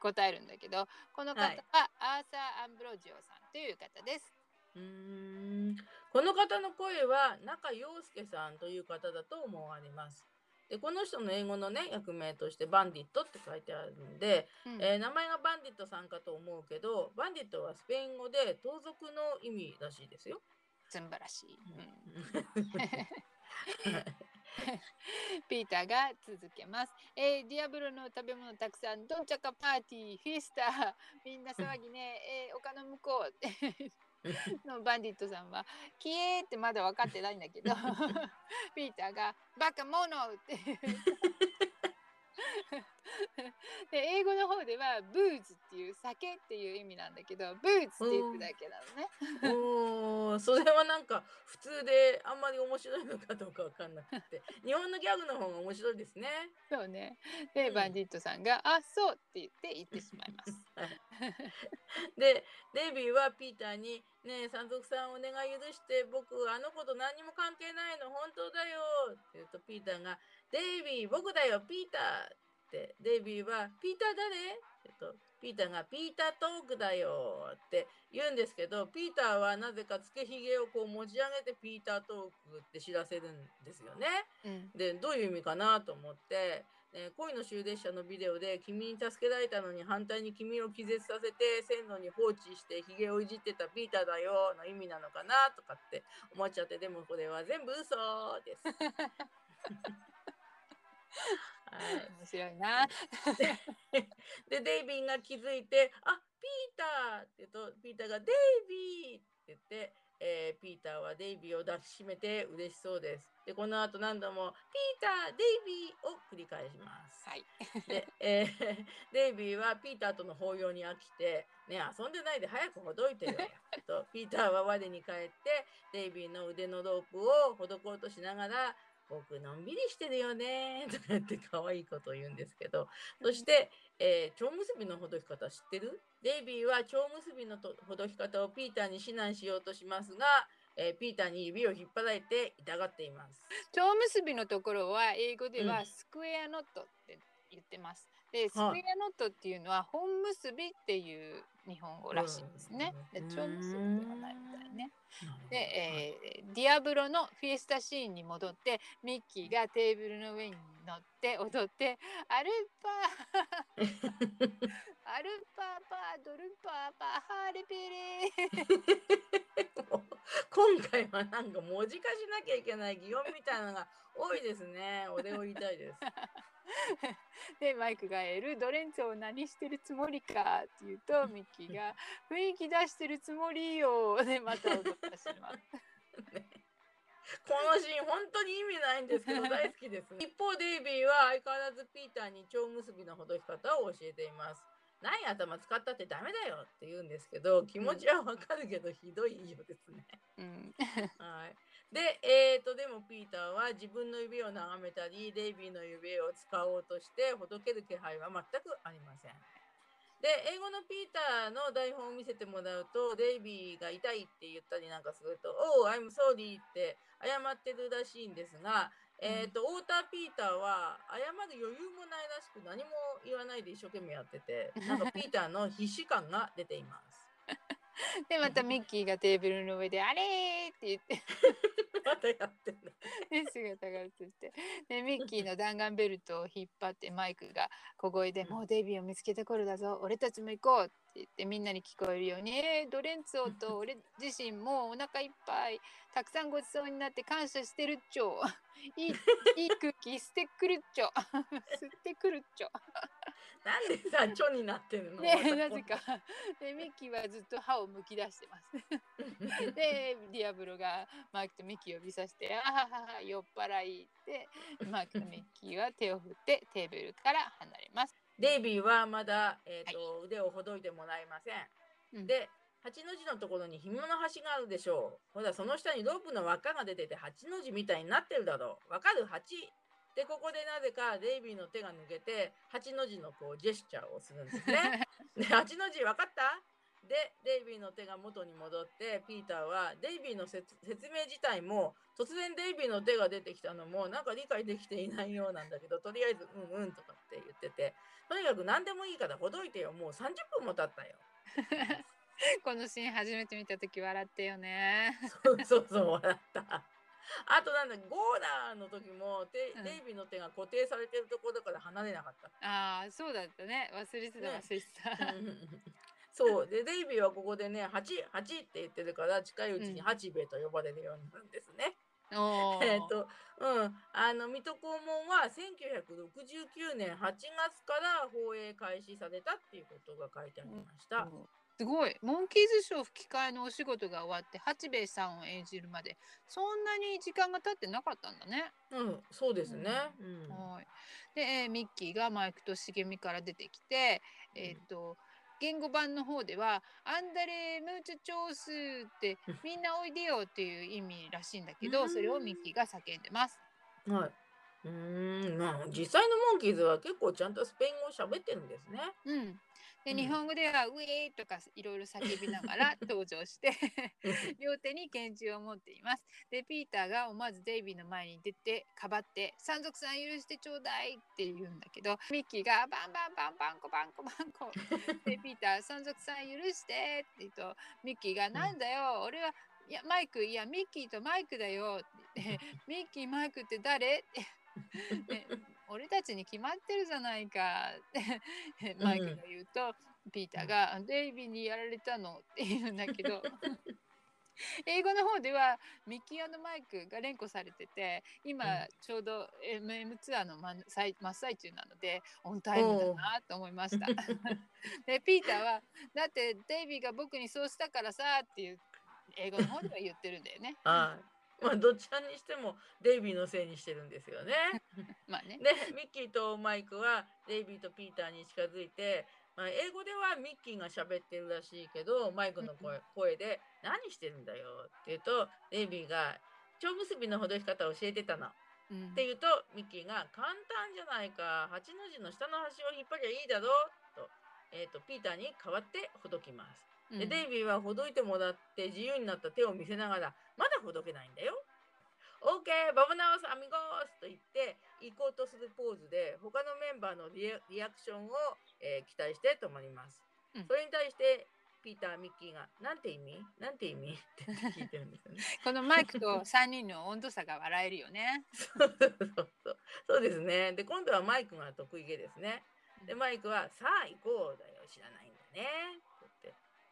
S2: 答えるんだけどこの方は
S3: はい
S2: アーサー・アンブロジオさんという方です。
S3: うーんこの方の声は中陽介さんという方だと思われます。でこの人の英語のね役名としてバンディットって書いてあるんで、
S2: うん。
S3: えー名前がバンディットさんかと思うけどバンディットはスペイン語で盗賊の意味らしいですよ。
S2: 素晴らしい、うん。
S3: はい
S2: ピーターが続けます。えーディアブロの食べ物たくさん、ドンチャカパーティー、フィスタ、みんな騒ぎね、えー丘の向こう のバンディットさんは、キエーってまだ分かってないんだけど、ピーターがバカモノって で英語の方ではブーズっていう酒っていう意味なんだけどブーズって言うだけなのね。
S3: おーそれはなんか普通であんまり面白いのかどうかわかんなくて 日本のギャグの方が面白いですね。
S2: そうね。で、
S3: うん
S2: バンディットさんが「あそう」って言って言ってしまいます。
S3: でデイビーはピーターに「ねえ山賊さんお願い許して僕あの子と何にも関係ないの本当だよ」って言うとピーターが「デイビー僕だよピーター」ってデイビーは「ピーター誰?」って言うとピーターが「ピータートークだよ」って言うんですけどピーターはなぜかつけひげをこう持ち上げてピータートークって知らせるんですよね。
S2: うん、
S3: でどういう意味かなと思って、ね、恋の終列車のビデオで君に助けられたのに反対に君を気絶させて線路に放置してひげをいじってたピーターだよの意味なのかなとかって思っちゃってでもこれは全部嘘です。はい
S2: 面白いな。
S3: で デイビーが気づいて「あピーター!」って言うとピーターが「デイビー!」って言って、えーピーターはデイビーを抱きしめて嬉しそうです。でこの後何度も「ピーターデイビー!」を繰り返します。
S2: はい。
S3: で、えー デイビーはピーターとの抱擁に飽きて「ね遊んでないで早くほどいてよ」とピーターは我に返ってデイビーの腕のロープをほどこうとしながら「僕のんびりしてるよね」とか言って可愛いことを言うんですけどそして、えー蝶結びのほどき方知ってる？デイビーは蝶結びのとほどき方をピーターに指南しようとしますが、えーピーターに指を引っ張られて痛がっています。
S2: 蝶結びのところは英語では
S3: うん。
S2: スクエアノットって言ってます。で、スクエアノットっていうのは本結びっていう日本語らしいんですね。で
S3: うん
S2: 蝶結びではないみたいね。で、えーディアブロのフィエスタシーンに戻ってミッキーがテーブルの上に乗って踊って「アルパー アルパーパードルパーパーハーレペレ
S3: 今回はなんか文字化しなきゃいけない擬音みたいなのが多いですね。お礼を言いたいです。
S2: でマイクが「エル・ドレンツォ何してるつもりか?」って言うとミッキーが「雰囲気出してるつもりよ」でまた踊ったします。
S3: このシーン本当に意味ないんですけど大好きです。一方デイビーは相変わらずピーターに蝶結びのほどき方を教えています。何頭使ったってダメだよって言うんですけど気持ちはわかるけどひどいようですね。
S2: うん、
S3: はい。で、えーと、でもピーターは自分の指を眺めたり、デイビーの指を使おうとして、ほどける気配は全くありません。で、英語のピーターの台本を見せてもらうと、デイビーが痛いって言ったりなんかすると、Oh, I'm sorry って謝ってるらしいんですが、えーと、太田ピーターは謝る余裕もないらしく何も言わないで一生懸命やってて、なんかピーターの必死感が出ています。
S2: でまたミッキーがテーブルの上で「あれ!」って言って。
S3: またやってる。
S2: で姿が映って。でミッキーの弾丸ベルトを引っ張ってマイクが小声で「もうデイビーを見つけた頃だぞ俺たちも行こう」って言ってみんなに聞こえるように「えー、ドレンツォと俺自身もうお腹いっぱいたくさんごちそうになって感謝してるっちょいいいい空気吸ってくるっちょ吸ってくるっちょ」
S3: なんでさ、チョになってるの？
S2: ねなぜかでミッキーはずっと歯をむき出してます。でディアブロがマイクとミッキーを指さして「あははは酔っ払い」ってマイクとミッキーは手を振ってテーブルから離れます。
S3: デイビーはまだ、えーと腕をほどいてもらえません。
S2: うん
S3: で、八の字のところに紐の端があるでしょう。ほら、その下にロープの輪っかが出てて八の字みたいになってるだろう。わかる ?8。で、ここでなぜかデイビーの手が抜けて、八の字のこうジェスチャーをするんですね。で、八の字わかった？で、デイビーの手が元に戻って、ピーターはデイビーの説説明自体も、突然デイビーの手が出てきたのも、なんか理解できていないようなんだけど、とりあえず、うんうんとかって言ってて、とにかく何でもいいからほどいてよ。もう30分も経ったよ。
S2: このシーン初めて見た時笑ってよね。
S3: そうそうそう、笑った。あとなんだ、ゴーラーの時も、デ
S2: うん
S3: デイビーの手が固定されてるところから離れなかった。
S2: ああそうだったね忘れてた
S3: ね
S2: 忘れてた。
S3: そう。で、デイビーはここでね、8、8って言ってるから、近いうちに
S2: うん
S3: 八兵衛と呼ばれるようになるんですね。
S2: おー
S3: えっと、うん。あの、水戸黄門は1969年8月から放映開始されたっていうことが書いてありました。
S2: すごいモンキーズショー吹き替えのお仕事が終わって八兵衛さんを演じるまでそんなに時間が経ってなかったんだね。
S3: うん、そうですね。うん。
S2: はいで、えーミッキーがマイクと茂みから出てきて、えっ、と言語版の方では「アンダレムーチョチョース」って
S3: うん
S2: みんなおいでよっていう意味らしいんだけど、
S3: うん
S2: それをミッキーが叫んでます。
S3: はい。うーん、まあ実際のモンキーズは結構ちゃんとスペイン語を喋ってるんですね。
S2: うん、で、
S3: うん
S2: 日本語では「ウェー」とかいろいろ叫びながら登場して 両手に拳銃を持っています。でピーターが思わずデイビーの前に出てかばって「山賊さん許してちょうだい」って言うんだけどミッキーが「バンバンバンバンコバンコバンコ」で ピーター「山賊さん許して」って言うとミッキーが「なんだよ俺はいやマイクいやミッキーとマイクだよ」って言って「ミッキーマイクって誰?」って。ね俺たちに決まってるじゃないか。っ てマイクが言うと、ピーターが「デイビーにやられたの」って言うんだけど。英語の方ではミッキーマイクが連呼されてて今
S3: うん。
S2: ちょうど MM ツアーの真ん最真っ最中なのでオンタイムだなと思いました。でピーターは「だってデイビーが僕にそうしたからさ」っていう英語の方では言ってるんだよね。
S3: はい。まあどちらにしてもデイビーのせいにしてるんですよね。
S2: まあね。
S3: で、ミッキーとマイクはデイビーとピーターに近づいて、まあ、英語ではミッキーが喋ってるらしいけど、マイクの声声で「何してるんだよ」って言うと、デイビーが「蝶結びのほどき方を教えてたの」
S2: うん
S3: って言うとミッキーが「簡単じゃないか8の字の下の端を引っ張りゃいいだろ」と,、えー、とピーターに代わってほどきます。で
S2: うん
S3: デイビーはほどいてもらって自由になった手を見せながらまだほどけないんだよ。OK! バブナオスアミゴースと言って行こうとするポーズで他のメンバーのリアリアクションを、えー期待して止まります。
S2: うん
S3: それに対してピーター・ミッキーが「なんて意味？なんて意味?」って聞いてるんですよね。
S2: このマイクと3人の温度差が笑えるよね。
S3: そうそうそうそうですね。で今度はマイクが得意げですね。でマイクは「さあ行こうだよ知らないんだね」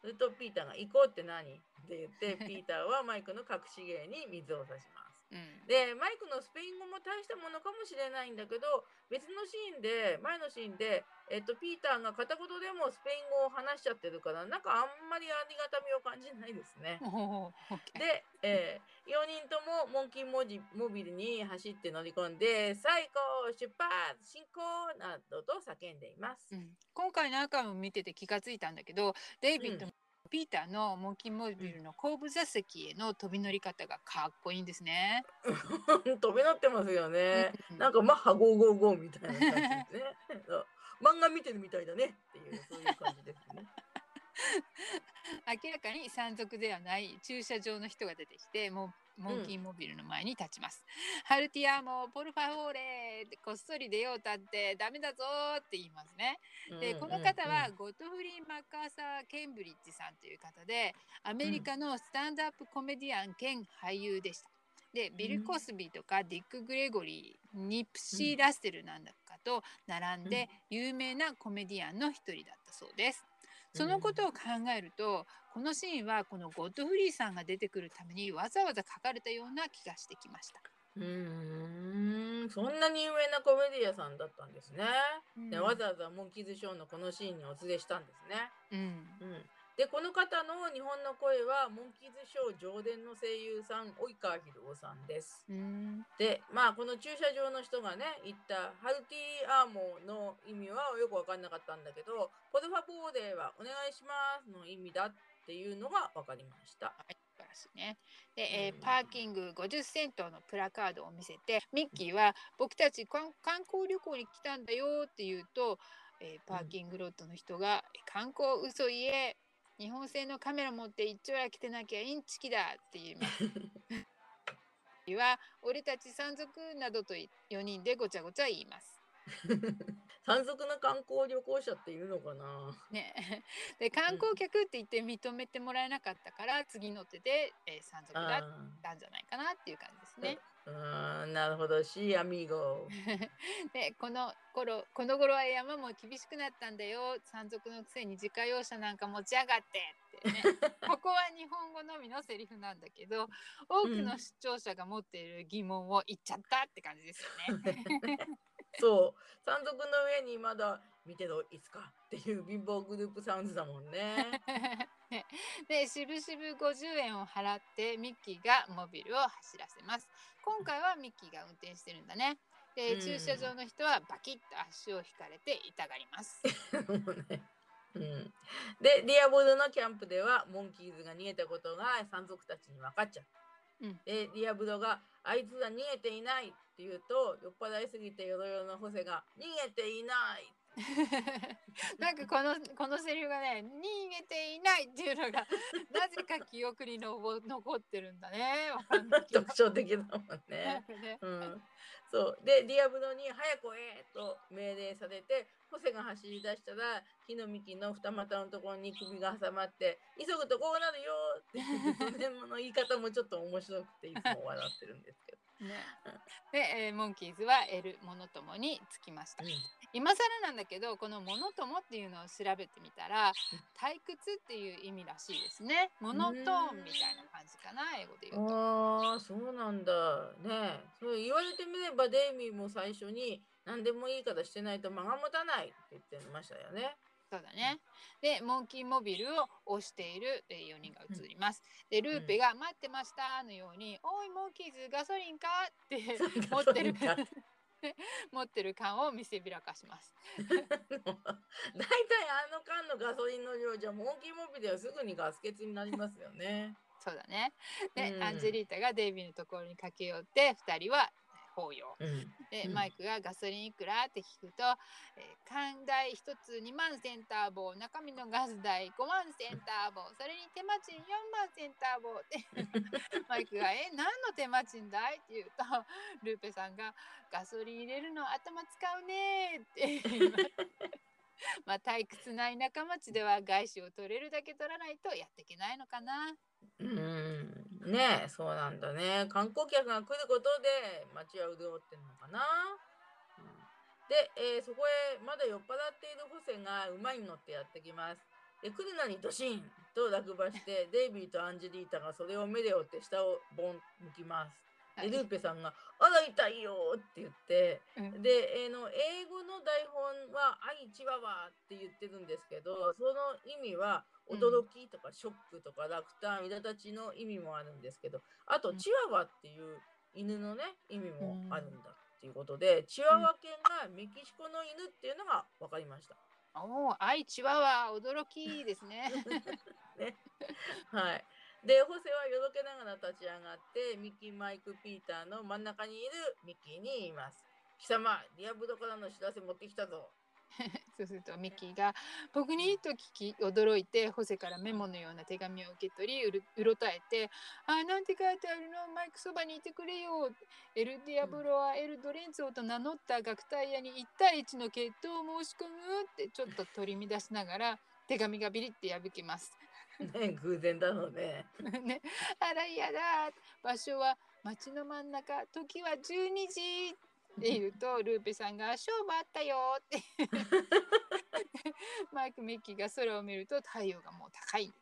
S3: するとピーターが「行こうって何?」って言って ピーターはマイクの隠し芸に水を差します。
S2: うん
S3: でマイクのスペイン語も大したものかもしれないんだけど別のシーンで前のシーンで、えっと、ピーターが片言でもスペイン語を話しちゃってるからなんかあんまりありがたみを感じないですね。で、え4人ともモンキーモジモビルに走って乗り込んで「最高出発進行!」などと叫んでいます
S2: う。ん今回の赤も見てて気がついたんだけどデイビッド、
S3: う
S2: ピーターのモンキーモビルの後部座席への飛び乗り方がかっこいいんですね。
S3: 飛び乗ってますよね。
S2: うん
S3: なんかマッハ555みたいな感じですね。漫画見てるみたいだねっていうそういう感じですね。
S2: 明らかに山賊ではない駐車場の人が出てきてモンモンキーモビルの前に立ちます。ハルティアもポルファフォーレってこっそり出ようたってダメだぞって言いますね。でこの方はゴトフリー・マッカーサー・ケンブリッジさんという方でアメリカのスタンドアップコメディアン兼俳優でした。でビル・コスビーとかディック・グレゴリーニプシー・ラッセルなんだかと並んで有名なコメディアンの一人だったそうです。そのことを考えるとこのシーンはこのゴッドフリーさんが出てくるためにわざわざ書かれたような気がしてきました。
S3: うーんそんなに有名なコメディアさんだったんですね。でわざわざモンキーズショーのこのシーンにお連れしたんですね。
S2: うん
S3: うん、でこの方の日本の声はモンキーズショーの声優さん及川博夫さんです。
S2: うん
S3: でまあこの駐車場の人がね言ったハルティアーモの意味はよく分かんなかったんだけど「ポルファボーデーはお願いします」の意味だっていうのが分かりました。
S2: はい、素晴らしいね。で、えー
S3: うん
S2: パーキング50セントのプラカードを見せてミッキーは僕たち観観光旅行に来たんだよって言うと、えーパーキングロットの人が、観光嘘言え日本製のカメラ持って一丁や来てなきゃインチキだって言います。は俺たち山賊などと4人でごちゃごちゃ言います。
S3: 山賊な観光旅行者っているのかな
S2: ね、で観光客って言って認めてもらえなかったから次の手で、えー山賊だっ
S3: あ
S2: たんじゃないかなっていう感じですね。
S3: んなるほどしアミーゴ。
S2: で この頃この頃は山も厳しくなったんだよ山賊のくせに自家用車なんか持ち上がってってね ここは日本語のみのセリフなんだけど多くの視聴者が持っている疑問を言っちゃったって感じですよね。
S3: そう山賊の上にまだ見てろいつかっていう貧乏グループサウンズだもんね。
S2: ね でしぶしぶ50円を払ってミッキーがモビルを走らせます。今回はミッキーが運転してるんだね。で、
S3: うん。
S2: 駐車場の人はバキッと足を轢かれて痛がります。
S3: もうね。うん、でディアブロのキャンプではモンキーズが逃げたことが山賊たちに分かっちゃう。
S2: うん。
S3: でディアブロが「あいつは逃げていない」って言うと酔っ払いすぎてヨロヨロのホセが「逃げていない」
S2: なんかこのこのセリフがね逃げていないっていうのが なぜか記憶にのぼ残ってるんだね
S3: 特徴的だもんね。
S2: かね
S3: うん、そうでディアブロに「早く来い!」と命令されてホセが走り出したら木の幹の二股のところに首が挟まって「急ぐとこうなるよ!」ってその辺の言い方もちょっと面白くていつも笑ってるんですけど。
S2: ねで、えーモンキーズは得るものともにつきました
S3: うん
S2: 今更なんだけどこの「ものとも」っていうのを調べてみたら退屈っていう意味らしいですねモノトーンみたいな感じかな英語で言うと。
S3: ああそうなんだねそう言われてみればデイミーも最初に何でもいいからしてないと間が持たないって言ってましたよね。
S2: そうだね。で、モンキーモビルを押しているえー4人が映ります。で、ルーペが待ってましたのように、おい、モンキーズ、ガソリンかって持ってる 持ってる缶を見せびらかします。
S3: 大体あの缶のガソリンの量じゃモンキーモビルはすぐにガス欠になりますよね。
S2: そうだね。で、
S3: うん
S2: アンジェリータがデイビーのところに駆け寄って、2人は抱擁。
S3: うん、
S2: で、
S3: うん
S2: マイクがガソリンいくらって聞くと、えー缶代1つ2万センター棒、中身のガス代5万センター棒、それに手間賃4万センター棒って マイクが「え何の手間賃だい?」って言うとルーペさんが「ガソリン入れるの頭使うね」って言います。まあ退屈な田舎町では外資を取れるだけ取らないとやっていけないのかな。
S3: うんねえそうなんだね観光客が来ることで街は潤ってるのかな？うんで、えーそこへまだ酔っ払っているホセが馬に乗ってやってきます。で来るなにドシンと落馬して デイビーとアンジェリータがそれを目で追って下をボン向きます。でルーペさんが「あら痛いよ」って言って
S2: うん
S3: で、えーの英語の台本は「愛チワワ」って言ってるんですけどその意味は
S2: うん
S3: 驚きとかショックとか落胆苛立ちの意味もあるんですけどあと
S2: うん
S3: チワワっていう犬のね意味もあるんだっていうことでチワワ犬がメキシコの犬っていうのが分かりました。
S2: おお、 ay, Chihuahua 驚きですね。
S3: ね、はい。で、ホセはよろけながら立ち上がって、ミッキー、マイク、ピーターの真ん中にいるミッキーに言います。貴様、ディアブロからの知らせ持ってきたぞ。
S2: そうするとミッキーが僕にと聞き驚いてホセからメモのような手紙を受け取りうるうろたえて「あなんて書いてあるの？マイクそばにいてくれよ」エル・ディアブロはエル・ドレンツォと名乗った楽隊屋に1対1の決闘を申し込むってちょっと取り乱しながら手紙がビリって破けます。
S3: ね、偶然だろうね。
S2: ね、あら嫌だ。場所は街の真ん中。時は12時って言うとルーペさんが「勝負あったよ」って マイク・ミッキーが空を見ると太陽がもう高い。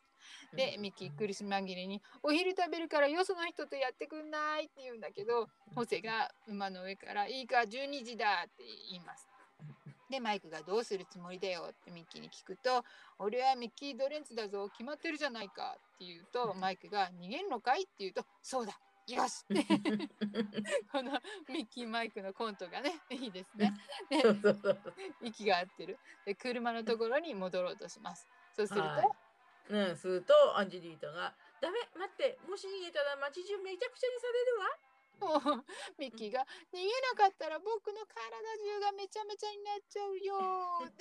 S2: でミッキー苦し紛れに「お昼食べるからよその人とやってくんない」って言うんだけどホセが馬の上から「いいか12時だ」って言います。でマイクが「どうするつもりだよ」ってミッキーに聞くと「俺はミッキー・ドレンツだぞ決まってるじゃないか」って言うとマイクが「逃げんのかい?」って言うと「そうだよし!」ってこのミッキー・マイクのコントがねいいですね。で。息が合ってるで車のところに戻ろうとします。そうすると、
S3: はいうん、すると、アンジェリータが、ダメ、待って、もし逃げたら街中めちゃくちゃにされるわ。
S2: もうミッキーが「逃げなかったら僕の体中がめちゃめちゃになっちゃうよ」っ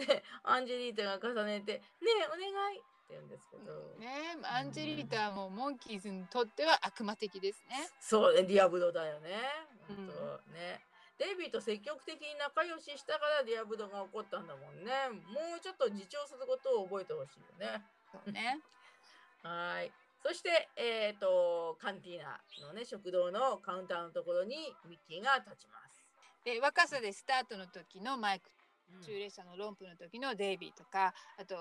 S2: て
S3: で、アンジェリータが重ねて、ねえ、お願いって言うんですけど。
S2: ねアンジェリータもモンキーズにとっては悪魔的ですね。
S3: そうね、ディアブロだよね。
S2: うん
S3: 本当ね。デイビーと積極的に仲良ししたからディアブロが起こったんだもんね。もうちょっと自重することを覚えてほしいよね。
S2: そうね。
S3: はい。そして、えっ、と、カンティーナのね、食堂のカウンターのところにミッキーが立ちます。
S2: で若さでスタートの時のマイク中列車の論破の時のデイビーとかあと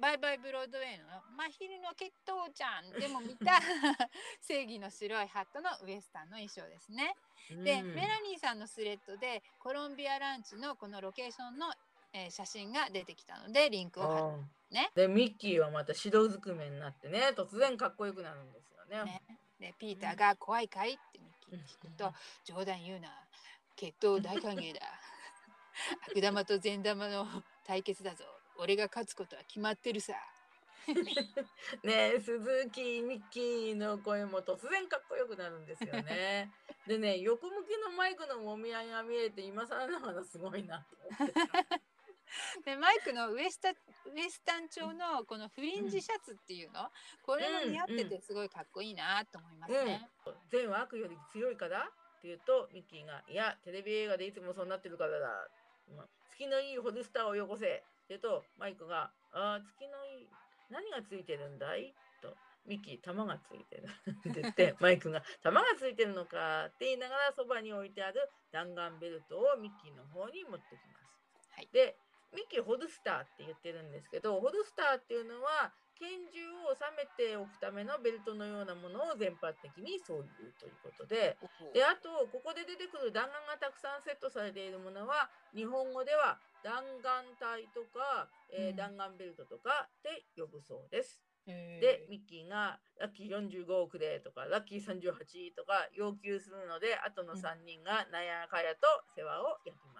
S2: バイバイブロードウェイの真昼の血統ちゃんでも見た 正義の白いハットのウエスタンの衣装ですね。で、
S3: うん。
S2: メラニーさんのスレッドでコロンビアランチのこのロケーションの、えー写真が出てきたのでリンクを貼
S3: あー
S2: ね。
S3: でミッキーはまた指導ずくめになってね突然かっこよくなるんですよね。
S2: ね。でピーターが「怖いかい?」ってミッキーに聞くと「冗談言うな。決闘大歓迎だ悪玉と善玉の 対決だぞ俺が勝つことは決まってるさ」
S3: ねえ鈴木ミッキーの声も突然かっこよくなるんですよね。でね横向きのマイクのもみ合いが見えて今更ながらすごいなと思ってた。
S2: でマイクのウエスタウエスタン調のこのフリンジシャツっていうの、これが似合っててすごいかっこいいなと思いますね。
S3: うん、善は悪より強いからって言うとミッキーが「いやテレビ映画でいつもそうなってるからだ」まあ月のいいホルスターをよこせ」って言うとマイクが「ああ月のいい何がついてるんだい?」と「ミッキー玉がついてる」って言って マイクが「玉がついてるのか」って言いながらそばに置いてある弾丸ベルトをミッキーの方に持ってきます。
S2: はい
S3: でミッキーホルスターって言ってるんですけどホルスターっていうのは拳銃を収めておくためのベルトのようなものを全般的にそういうということで。であとここで出てくる弾丸がたくさんセットされているものは日本語では弾丸体とか、えー
S2: うん。
S3: 弾丸ベルトとかって呼ぶそうです。
S2: で
S3: でミッキーがラッキー45億でとかラッキー38とか要求するので後の3人がなんやかやと世話を焼きます。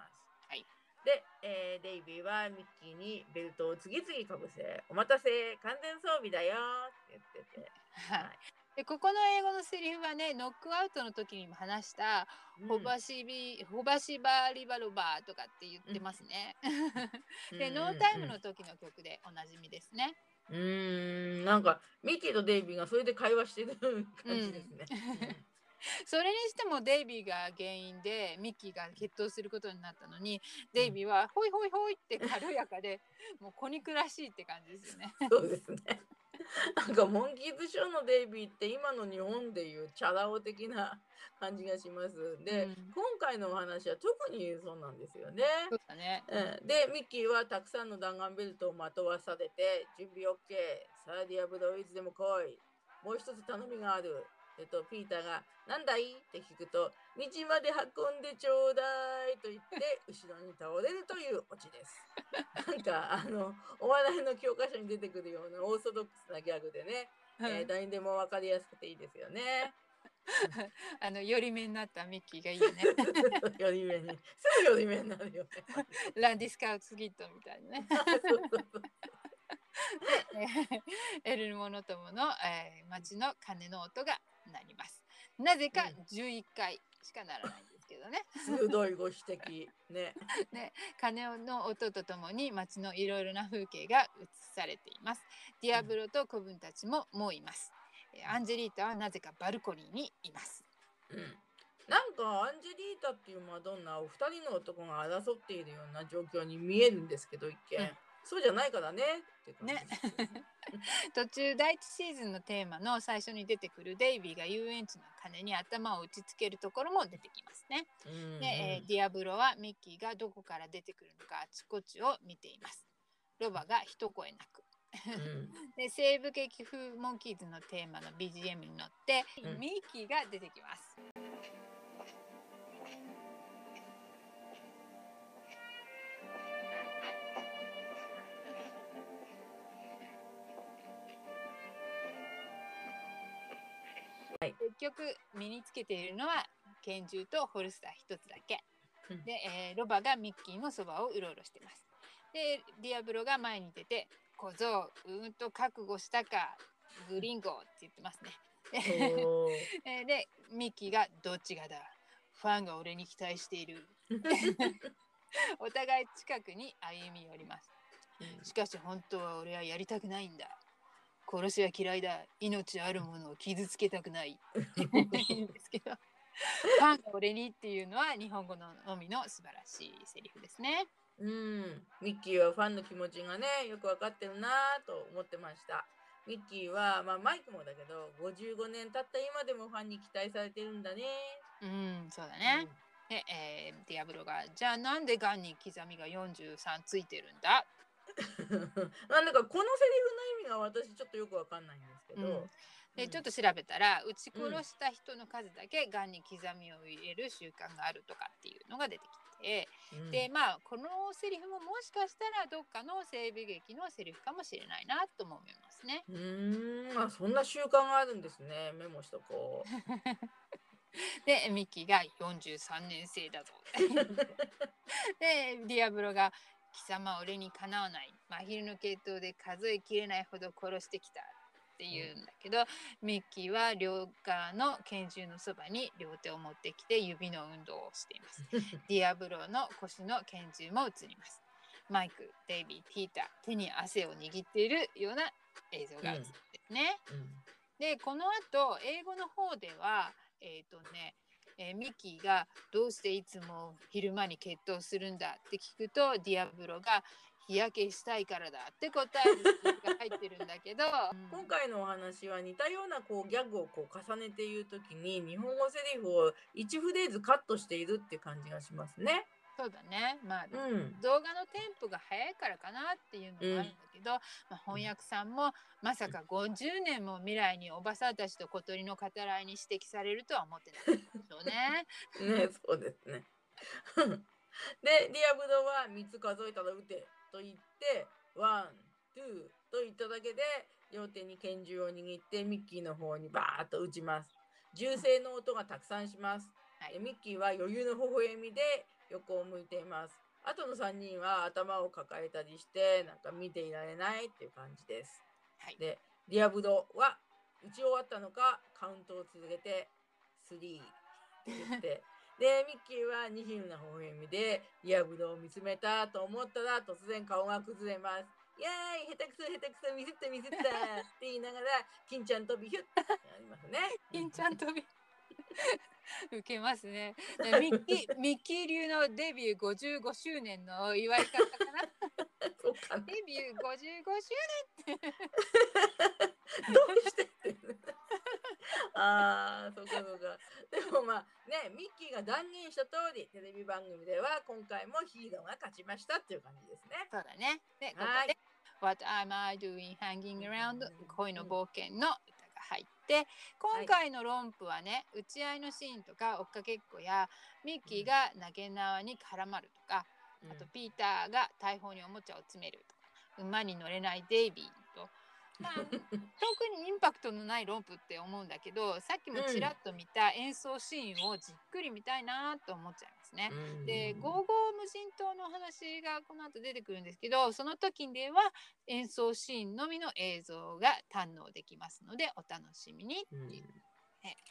S2: はい
S3: で、えーデイビーはミッキーにベルトを次々かぶせ「お待たせ完全装備だよ」って言ってて。
S2: はいでここの英語のセリフはねノックアウトの時にも話した「ホバシビホバシバリバロバー」とかって言ってますね。で、ノータイムの時の曲でおなじみですね。
S3: うーんなんかミッキーとデイビーがそれで会話してる感じですね。
S2: それにしてもデイビーが原因でミッキーが決闘することになったのにデイビーはホイホイホイって軽やかで もう子肉らしいって感じですよね。
S3: そうですね。なんかモンキーズショーのデイビーって今の日本でいうチャラ男的な感じがします。で、
S2: うん
S3: 今回のお話は特にそうなんですよね。
S2: そうだね。
S3: うん、でミッキーはたくさんの弾丸ベルトをまとわされて準備 OK さあディアブロいつでも来いもう一つ頼みがあるえっとピーターが「なんだい?」って聞くと「道まで運んでちょうだい」と言って 後ろに倒れるというオチです。なんかあのお笑いの教科書に出てくるようなオーソドックスなギャグでね、えー誰にでも分かりやすくていいですよね。
S2: あの寄り目になったミッキーがいいよね。
S3: より目にすぐより目になるよね。
S2: ランディスカウツギットみたいなね。エルモノトモの、えー、町の鐘の音が鳴ります。なぜか
S3: うん
S2: 11回しかならないんですけどね。
S3: 鋭いご指摘ね。
S2: 鐘の音とともに町のいろいろな風景が映されています。ディアブロと子分たちももういます。えーアンジェリータはなぜかバルコニーにいます。
S3: うんなんかアンジェリータっていうマドンナお二人の男が争っているような状況に見えるんですけど一見、
S2: うん
S3: そうじゃないからね
S2: ね 途中第一シーズンのテーマの最初に出てくるデイビーが遊園地の鐘に頭を打ちつけるところも出てきますね。
S3: うん
S2: で、えーディアブロはミッキーがどこから出てくるのかあちこちを見ています。ロバが一声なく。
S3: うん
S2: で西部劇風モンキーズのテーマの BGM に乗って、
S3: うん
S2: ミッキーが出てきます。
S3: はい
S2: 結局身につけているのは拳銃とホルスター一つだけ。
S3: うん
S2: で、えーロバがミッキーのそばをうろうろしてます。で、ディアブロが前に出て、小僧、うーんと覚悟したか、グリンゴって言ってますね。で、ミッキーがどっちがだ？ファンが俺に期待している。お互い近くに歩み寄ります。しかし本当は俺はやりたくないんだ。殺しは嫌いだ。命あるものを傷つけたくない。いいんですけど。ファンが俺にっていうのは日本語ののみの素晴らしいセリフですね。
S3: うん、ミッキーはファンの気持ちがねよく分かってるなぁと思ってましたミッキーは、まあ、マイクもだけど55年経った今でもファンに期待されてるんだね
S2: うん、そうだね。で、えーディアブロがじゃあなんでガンに刻みが43ついてるんだ？
S3: なんだかこのセリフの意味が私ちょっとよくわかんないんですけど、
S2: うんでちょっと調べたら撃ち殺した人の数だけガンに刻みを入れる習慣があるとかっていうのが出てきて、
S3: うん
S2: でまあこのセリフももしかしたらどっかの西部劇のセリフかもしれないなとも思いますね。
S3: うーんあそんな習慣があるんですねメモしとこう。
S2: でミッキーが43年生だぞ。でディアブロが「貴様俺にかなわない真昼の系統で数えきれないほど殺してきた」って言うんだけど、ミッキーは両側の拳銃のそばに両手を持ってきて指の運動をしています。ディアブロの腰の拳銃も映ります。マイク、デイビー、ピーター、手に汗を握っているような映像が映ってるね。
S3: うん
S2: でこの後英語の方ではえっ、とね、えーミッキーが「どうしていつも昼間に決闘するんだ?」って聞くとディアブロが「日焼けしたいからだ」って答えが入ってるんだけど、
S3: 今回のお話は似たようなこうギャグをこう重ねて言うときに日本語セリフを1フレーズカットしているって感じがしますね。
S2: そうだねまあ、
S3: うん。
S2: 動画のテンポが速いからかなっていうのもあるんだけど、まあ、翻訳さんもまさか50年も未来におばさんたちと小鳥の語らいに指摘されるとは思ってないでしょうね。
S3: ね、そうですね。で、ディアブロは3つ数えたら撃てと言って、 one、two と言っただけで、両手に拳銃を握ってミッキーの方にバーッと撃ちます。銃声の音がたくさんします。
S2: はい
S3: でミッキーは余裕の微笑みで横を向いています。あとの3人は頭を抱えたりして、なんか見ていられないっていう感じです。
S2: はい
S3: で、ディアブドは打ち終わったのか、カウントを続けて、3って言って、で、ミッキーは二品な微笑みで、ディアブドを見つめたと思ったら、突然顔が崩れます。イエーイ下手くそ下手くそミスったミスったって言いながら、金ちゃん飛びヒュッてやりますね。
S2: 金ちゃん飛び 受けますね。でミッキーミッキー流のデビュー55周年の祝い方かな。
S3: そうかな。
S2: デビュー55周
S3: どうしてって。ああ、そうかそうか。でもまあね、ミッキーが断言した通り、テレビ番組では今回もヒーローが勝ちましたっていう感じですね。
S2: そうだね。で、ここ
S3: はい
S2: で What am I doing hanging around 恋の冒険の入って、今回のロンプはね、撃ち合いのシーンとか追っかけっこやミッキーが投げ縄に絡まるとか、あとピーターが大砲におもちゃを詰めるとか、馬に乗れないデイビーと、まあ、特にインパクトのないロンプって思うんだけど、さっきもちらっと見た演奏シーンをじっくり見たいなと思っちゃいますね。
S3: うん
S2: で、ゴーゴー無人島の話がこの後出てくるんですけど、その時では演奏シーンのみの映像が堪能できますので、お楽しみにって
S3: うん
S2: いう。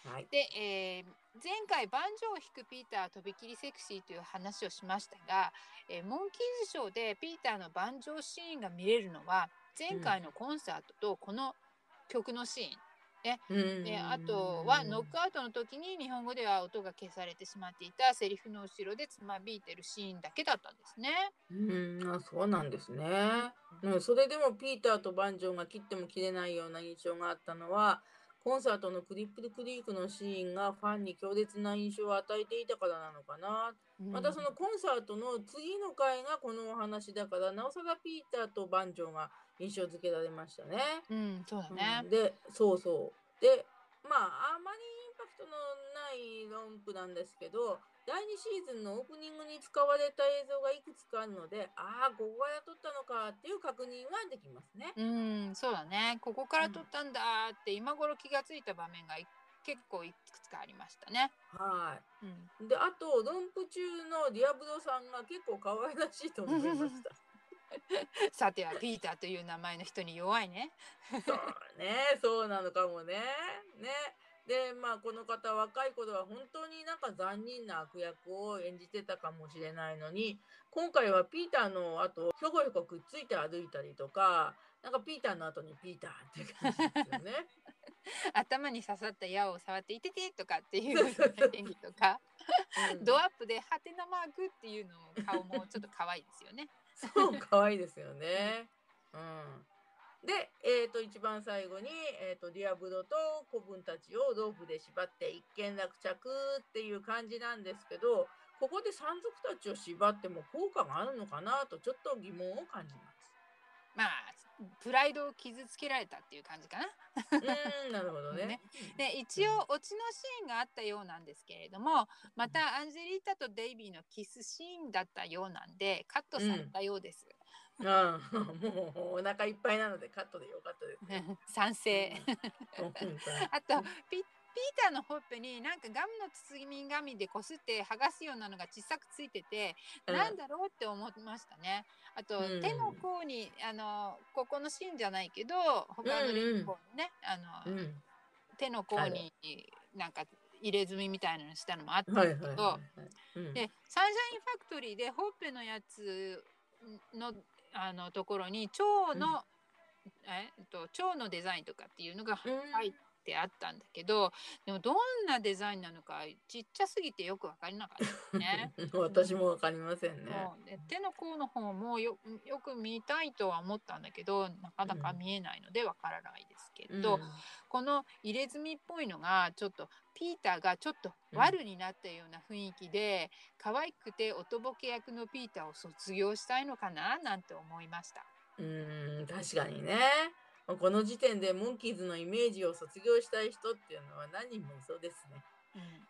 S3: はい。
S2: で、えー前回バンジョーを弾くピーターとびきりセクシーという話をしましたが、えーモンキーズショーでピーターのバンジョーシーンが見れるのは前回のコンサートとこの曲のシーン、
S3: うん
S2: であとはノックアウトの時に日本語では音が消されてしまっていたセリフの後ろでつまびいてるシーンだけだったんですね。
S3: うん、あそうなんですね。うん、それでもピーターとバンジョーが切っても切れないような印象があったのは、コンサートのクリップルクリークのシーンがファンに強烈な印象を与えていたからなのかな。またそのコンサートの次の回がこのお話だから、なおさらピーターとバンジョーが印象付けられましたね。
S2: うん、そうだ
S3: う
S2: ね
S3: ん。で、そうそう。で、まあ、あまりインパクトのないロンプなんですけど、第2シーズンのオープニングに使われた映像がいくつかあるので、ああ、ここから撮ったのかっていう確認はできますね。
S2: うん、そうだね。ここから撮ったんだって今頃気がついた場面がい結構いくつかありましたね。
S3: は
S2: うん、
S3: い。で、あと、ロンプ中のディアブロさんが結構可愛らしいと思いました。
S2: さてはピーターという名前の人に弱いね。
S3: そうね、そうなのかもね。ね。で、まあ、この方、若い頃は本当になんか残忍な悪役を演じてたかもしれないのに、今回はピーターの後、ひょこひょこくっついて歩いたりとか、なんかピーターの後にピーターっていう感じですよね。
S2: 頭に刺さった矢を触って「いてて」とかっていう 演技とか
S3: うん
S2: ドアップでハテナマークっていうの顔もちょっと可愛いですよね。
S3: そう、可愛いですよね。うん。で、えっ、と、一番最後に、えっ、と、ディアブロと子分たちをロープで縛って一件落着っていう感じなんですけど、ここで山賊たちを縛っても効果があるのかなとちょっと疑問を感じます。
S2: まあプライドを傷つけられたっていう感じかな。
S3: うーんなるほどね。
S2: ねで一応オチのシーンがあったようなんですけれどもまたアンジェリータとデイビーのキスシーンだったようなんでカットされたようです。
S3: ああもうお腹いっぱいなのでカットでよかったですね。
S2: 賛成。あとピピーターのほっぺになんかガムの包み紙でこすって剥がすようなのが小さくついてて、
S3: うん。
S2: なんだろうって思いましたね。あと、
S3: うん。
S2: 手の甲にあのここのシーンじゃないけど他のリンゴにね、あの、
S3: うん。
S2: 手の甲になんか入れ墨みたいなのしたのもあったん
S3: はい
S2: だけど、でサンシャインファクトリーでほっぺのやつのあのところに蝶の、えっと蝶のデザインとかっていうのが
S3: うん。
S2: 入ってあったんだけど、でもどんなデザインなのかちっちゃすぎてよく分からなかったね。
S3: 私もわかりませんね。
S2: で手の甲の方もよよく見たいとは思ったんだけどなかなか見えないのでわからないですけど、
S3: うん
S2: この入れ墨っぽいのがちょっとピーターがちょっと悪になったような雰囲気で、可愛くておとぼけ役のピーターを卒業したいのかななんて思いました。
S3: うーん確かにね。この時点でモンキーズのイメージを卒業したい人っていうのは何人もいそうですね。
S2: うん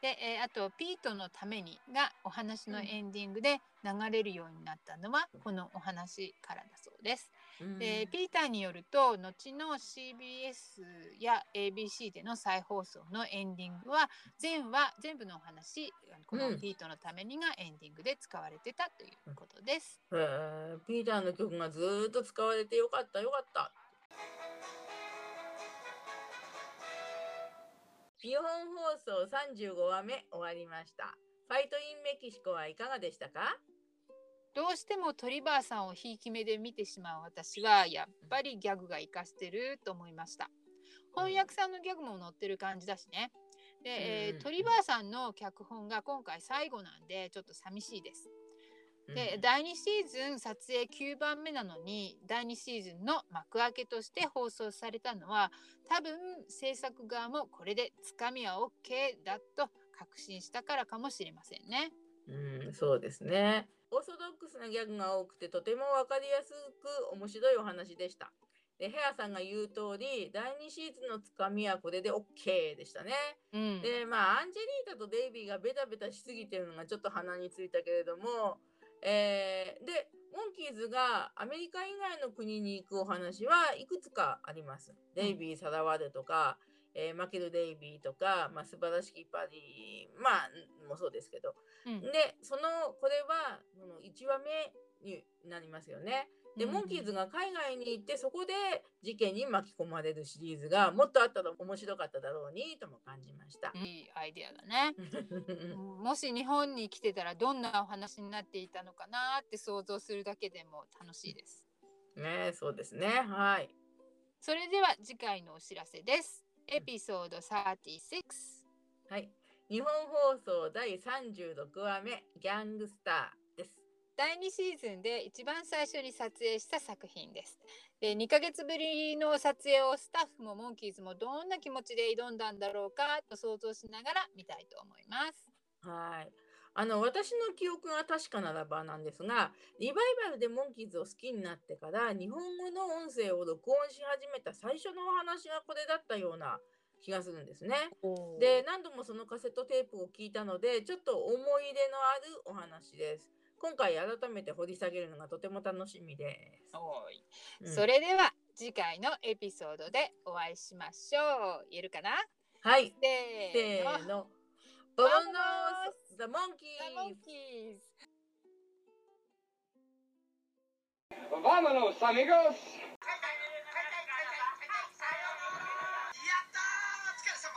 S2: で、えーあと「ピートのために」がお話のエンディングで流れるようになったのはこのお話からだそうです。
S3: うん
S2: でピーターによると後の CBS や ABC での再放送のエンディングは全話全部のお話この
S3: うん
S2: ピートのためにがエンディングで使われてたということです。
S3: へーピーターの曲がずーっと使われてよかったよかった。日本放送35話目終わりました。ファイトインメキシコはいかがでしたか？
S2: どうしてもトリバーさんをひいき目で見てしまう私はやっぱりギャグが活かしてると思いました。翻訳さんのギャグも載ってる感じだしね。で、えー
S3: うん
S2: トリバーさんの脚本が今回最後なんでちょっと寂しいです。で、
S3: うん
S2: 第2シーズン撮影9番目なのに第2シーズンの幕開けとして放送されたのは多分制作側もこれでつかみは OK だと確信したからかもしれませんね。
S3: うん、そうですね。オーソドックスなギャグが多くてとても分かりやすく面白いお話でした。で、ヘアさんが言う通り、第2シーズンのつかみはこれで OK でしたね。
S2: うん、
S3: で、まあ、アンジェリータとデイビーがベタベタしすぎてるのがちょっと鼻についたけれども、えーで、モンキーズがアメリカ以外の国に行くお話はいくつかあります。デイビー・サラワーデとか、えーマケル・デイビーとか、まあ、素晴らしきパディ、まあ、もそうですけど、
S2: うん
S3: で、その、これは、この1話目になりますよね。で、モンキーズが海外に行って、そこで事件に巻き込まれるシリーズがもっとあったら面白かっただろうにとも感じました。
S2: いいアイデアだね。もし日本に来てたらどんなお話になっていたのかなって想像するだけでも楽しいです。
S3: ねそうですね。はい。
S2: それでは次回のお知らせです。エピソード36。
S3: はい。日本放送第36話目、ギャングスター。
S2: 第2シーズンで一番最初に撮影した作品です。で2ヶ月ぶりの撮影をスタッフもモンキーズもどんな気持ちで挑んだんだろうかと想像しながら見たいと思います。
S3: はい。あの私の記憶が確かならばなんですがリバイバルでモンキーズを好きになってから日本語の音声を録音し始めた最初のお話がこれだったような気がするんですね。で何度もそのカセットテープを聞いたのでちょっと思い入れのあるお話です。今回改めて掘り下げるのがとても楽しみです。
S2: おい、
S3: うん、
S2: それでは次回のエピソードでお会いしましょう。言えるかな？
S3: はい。
S2: せーの。
S3: ボンース・ザ・モンキーズ。
S2: やったー！お
S4: 疲れ様。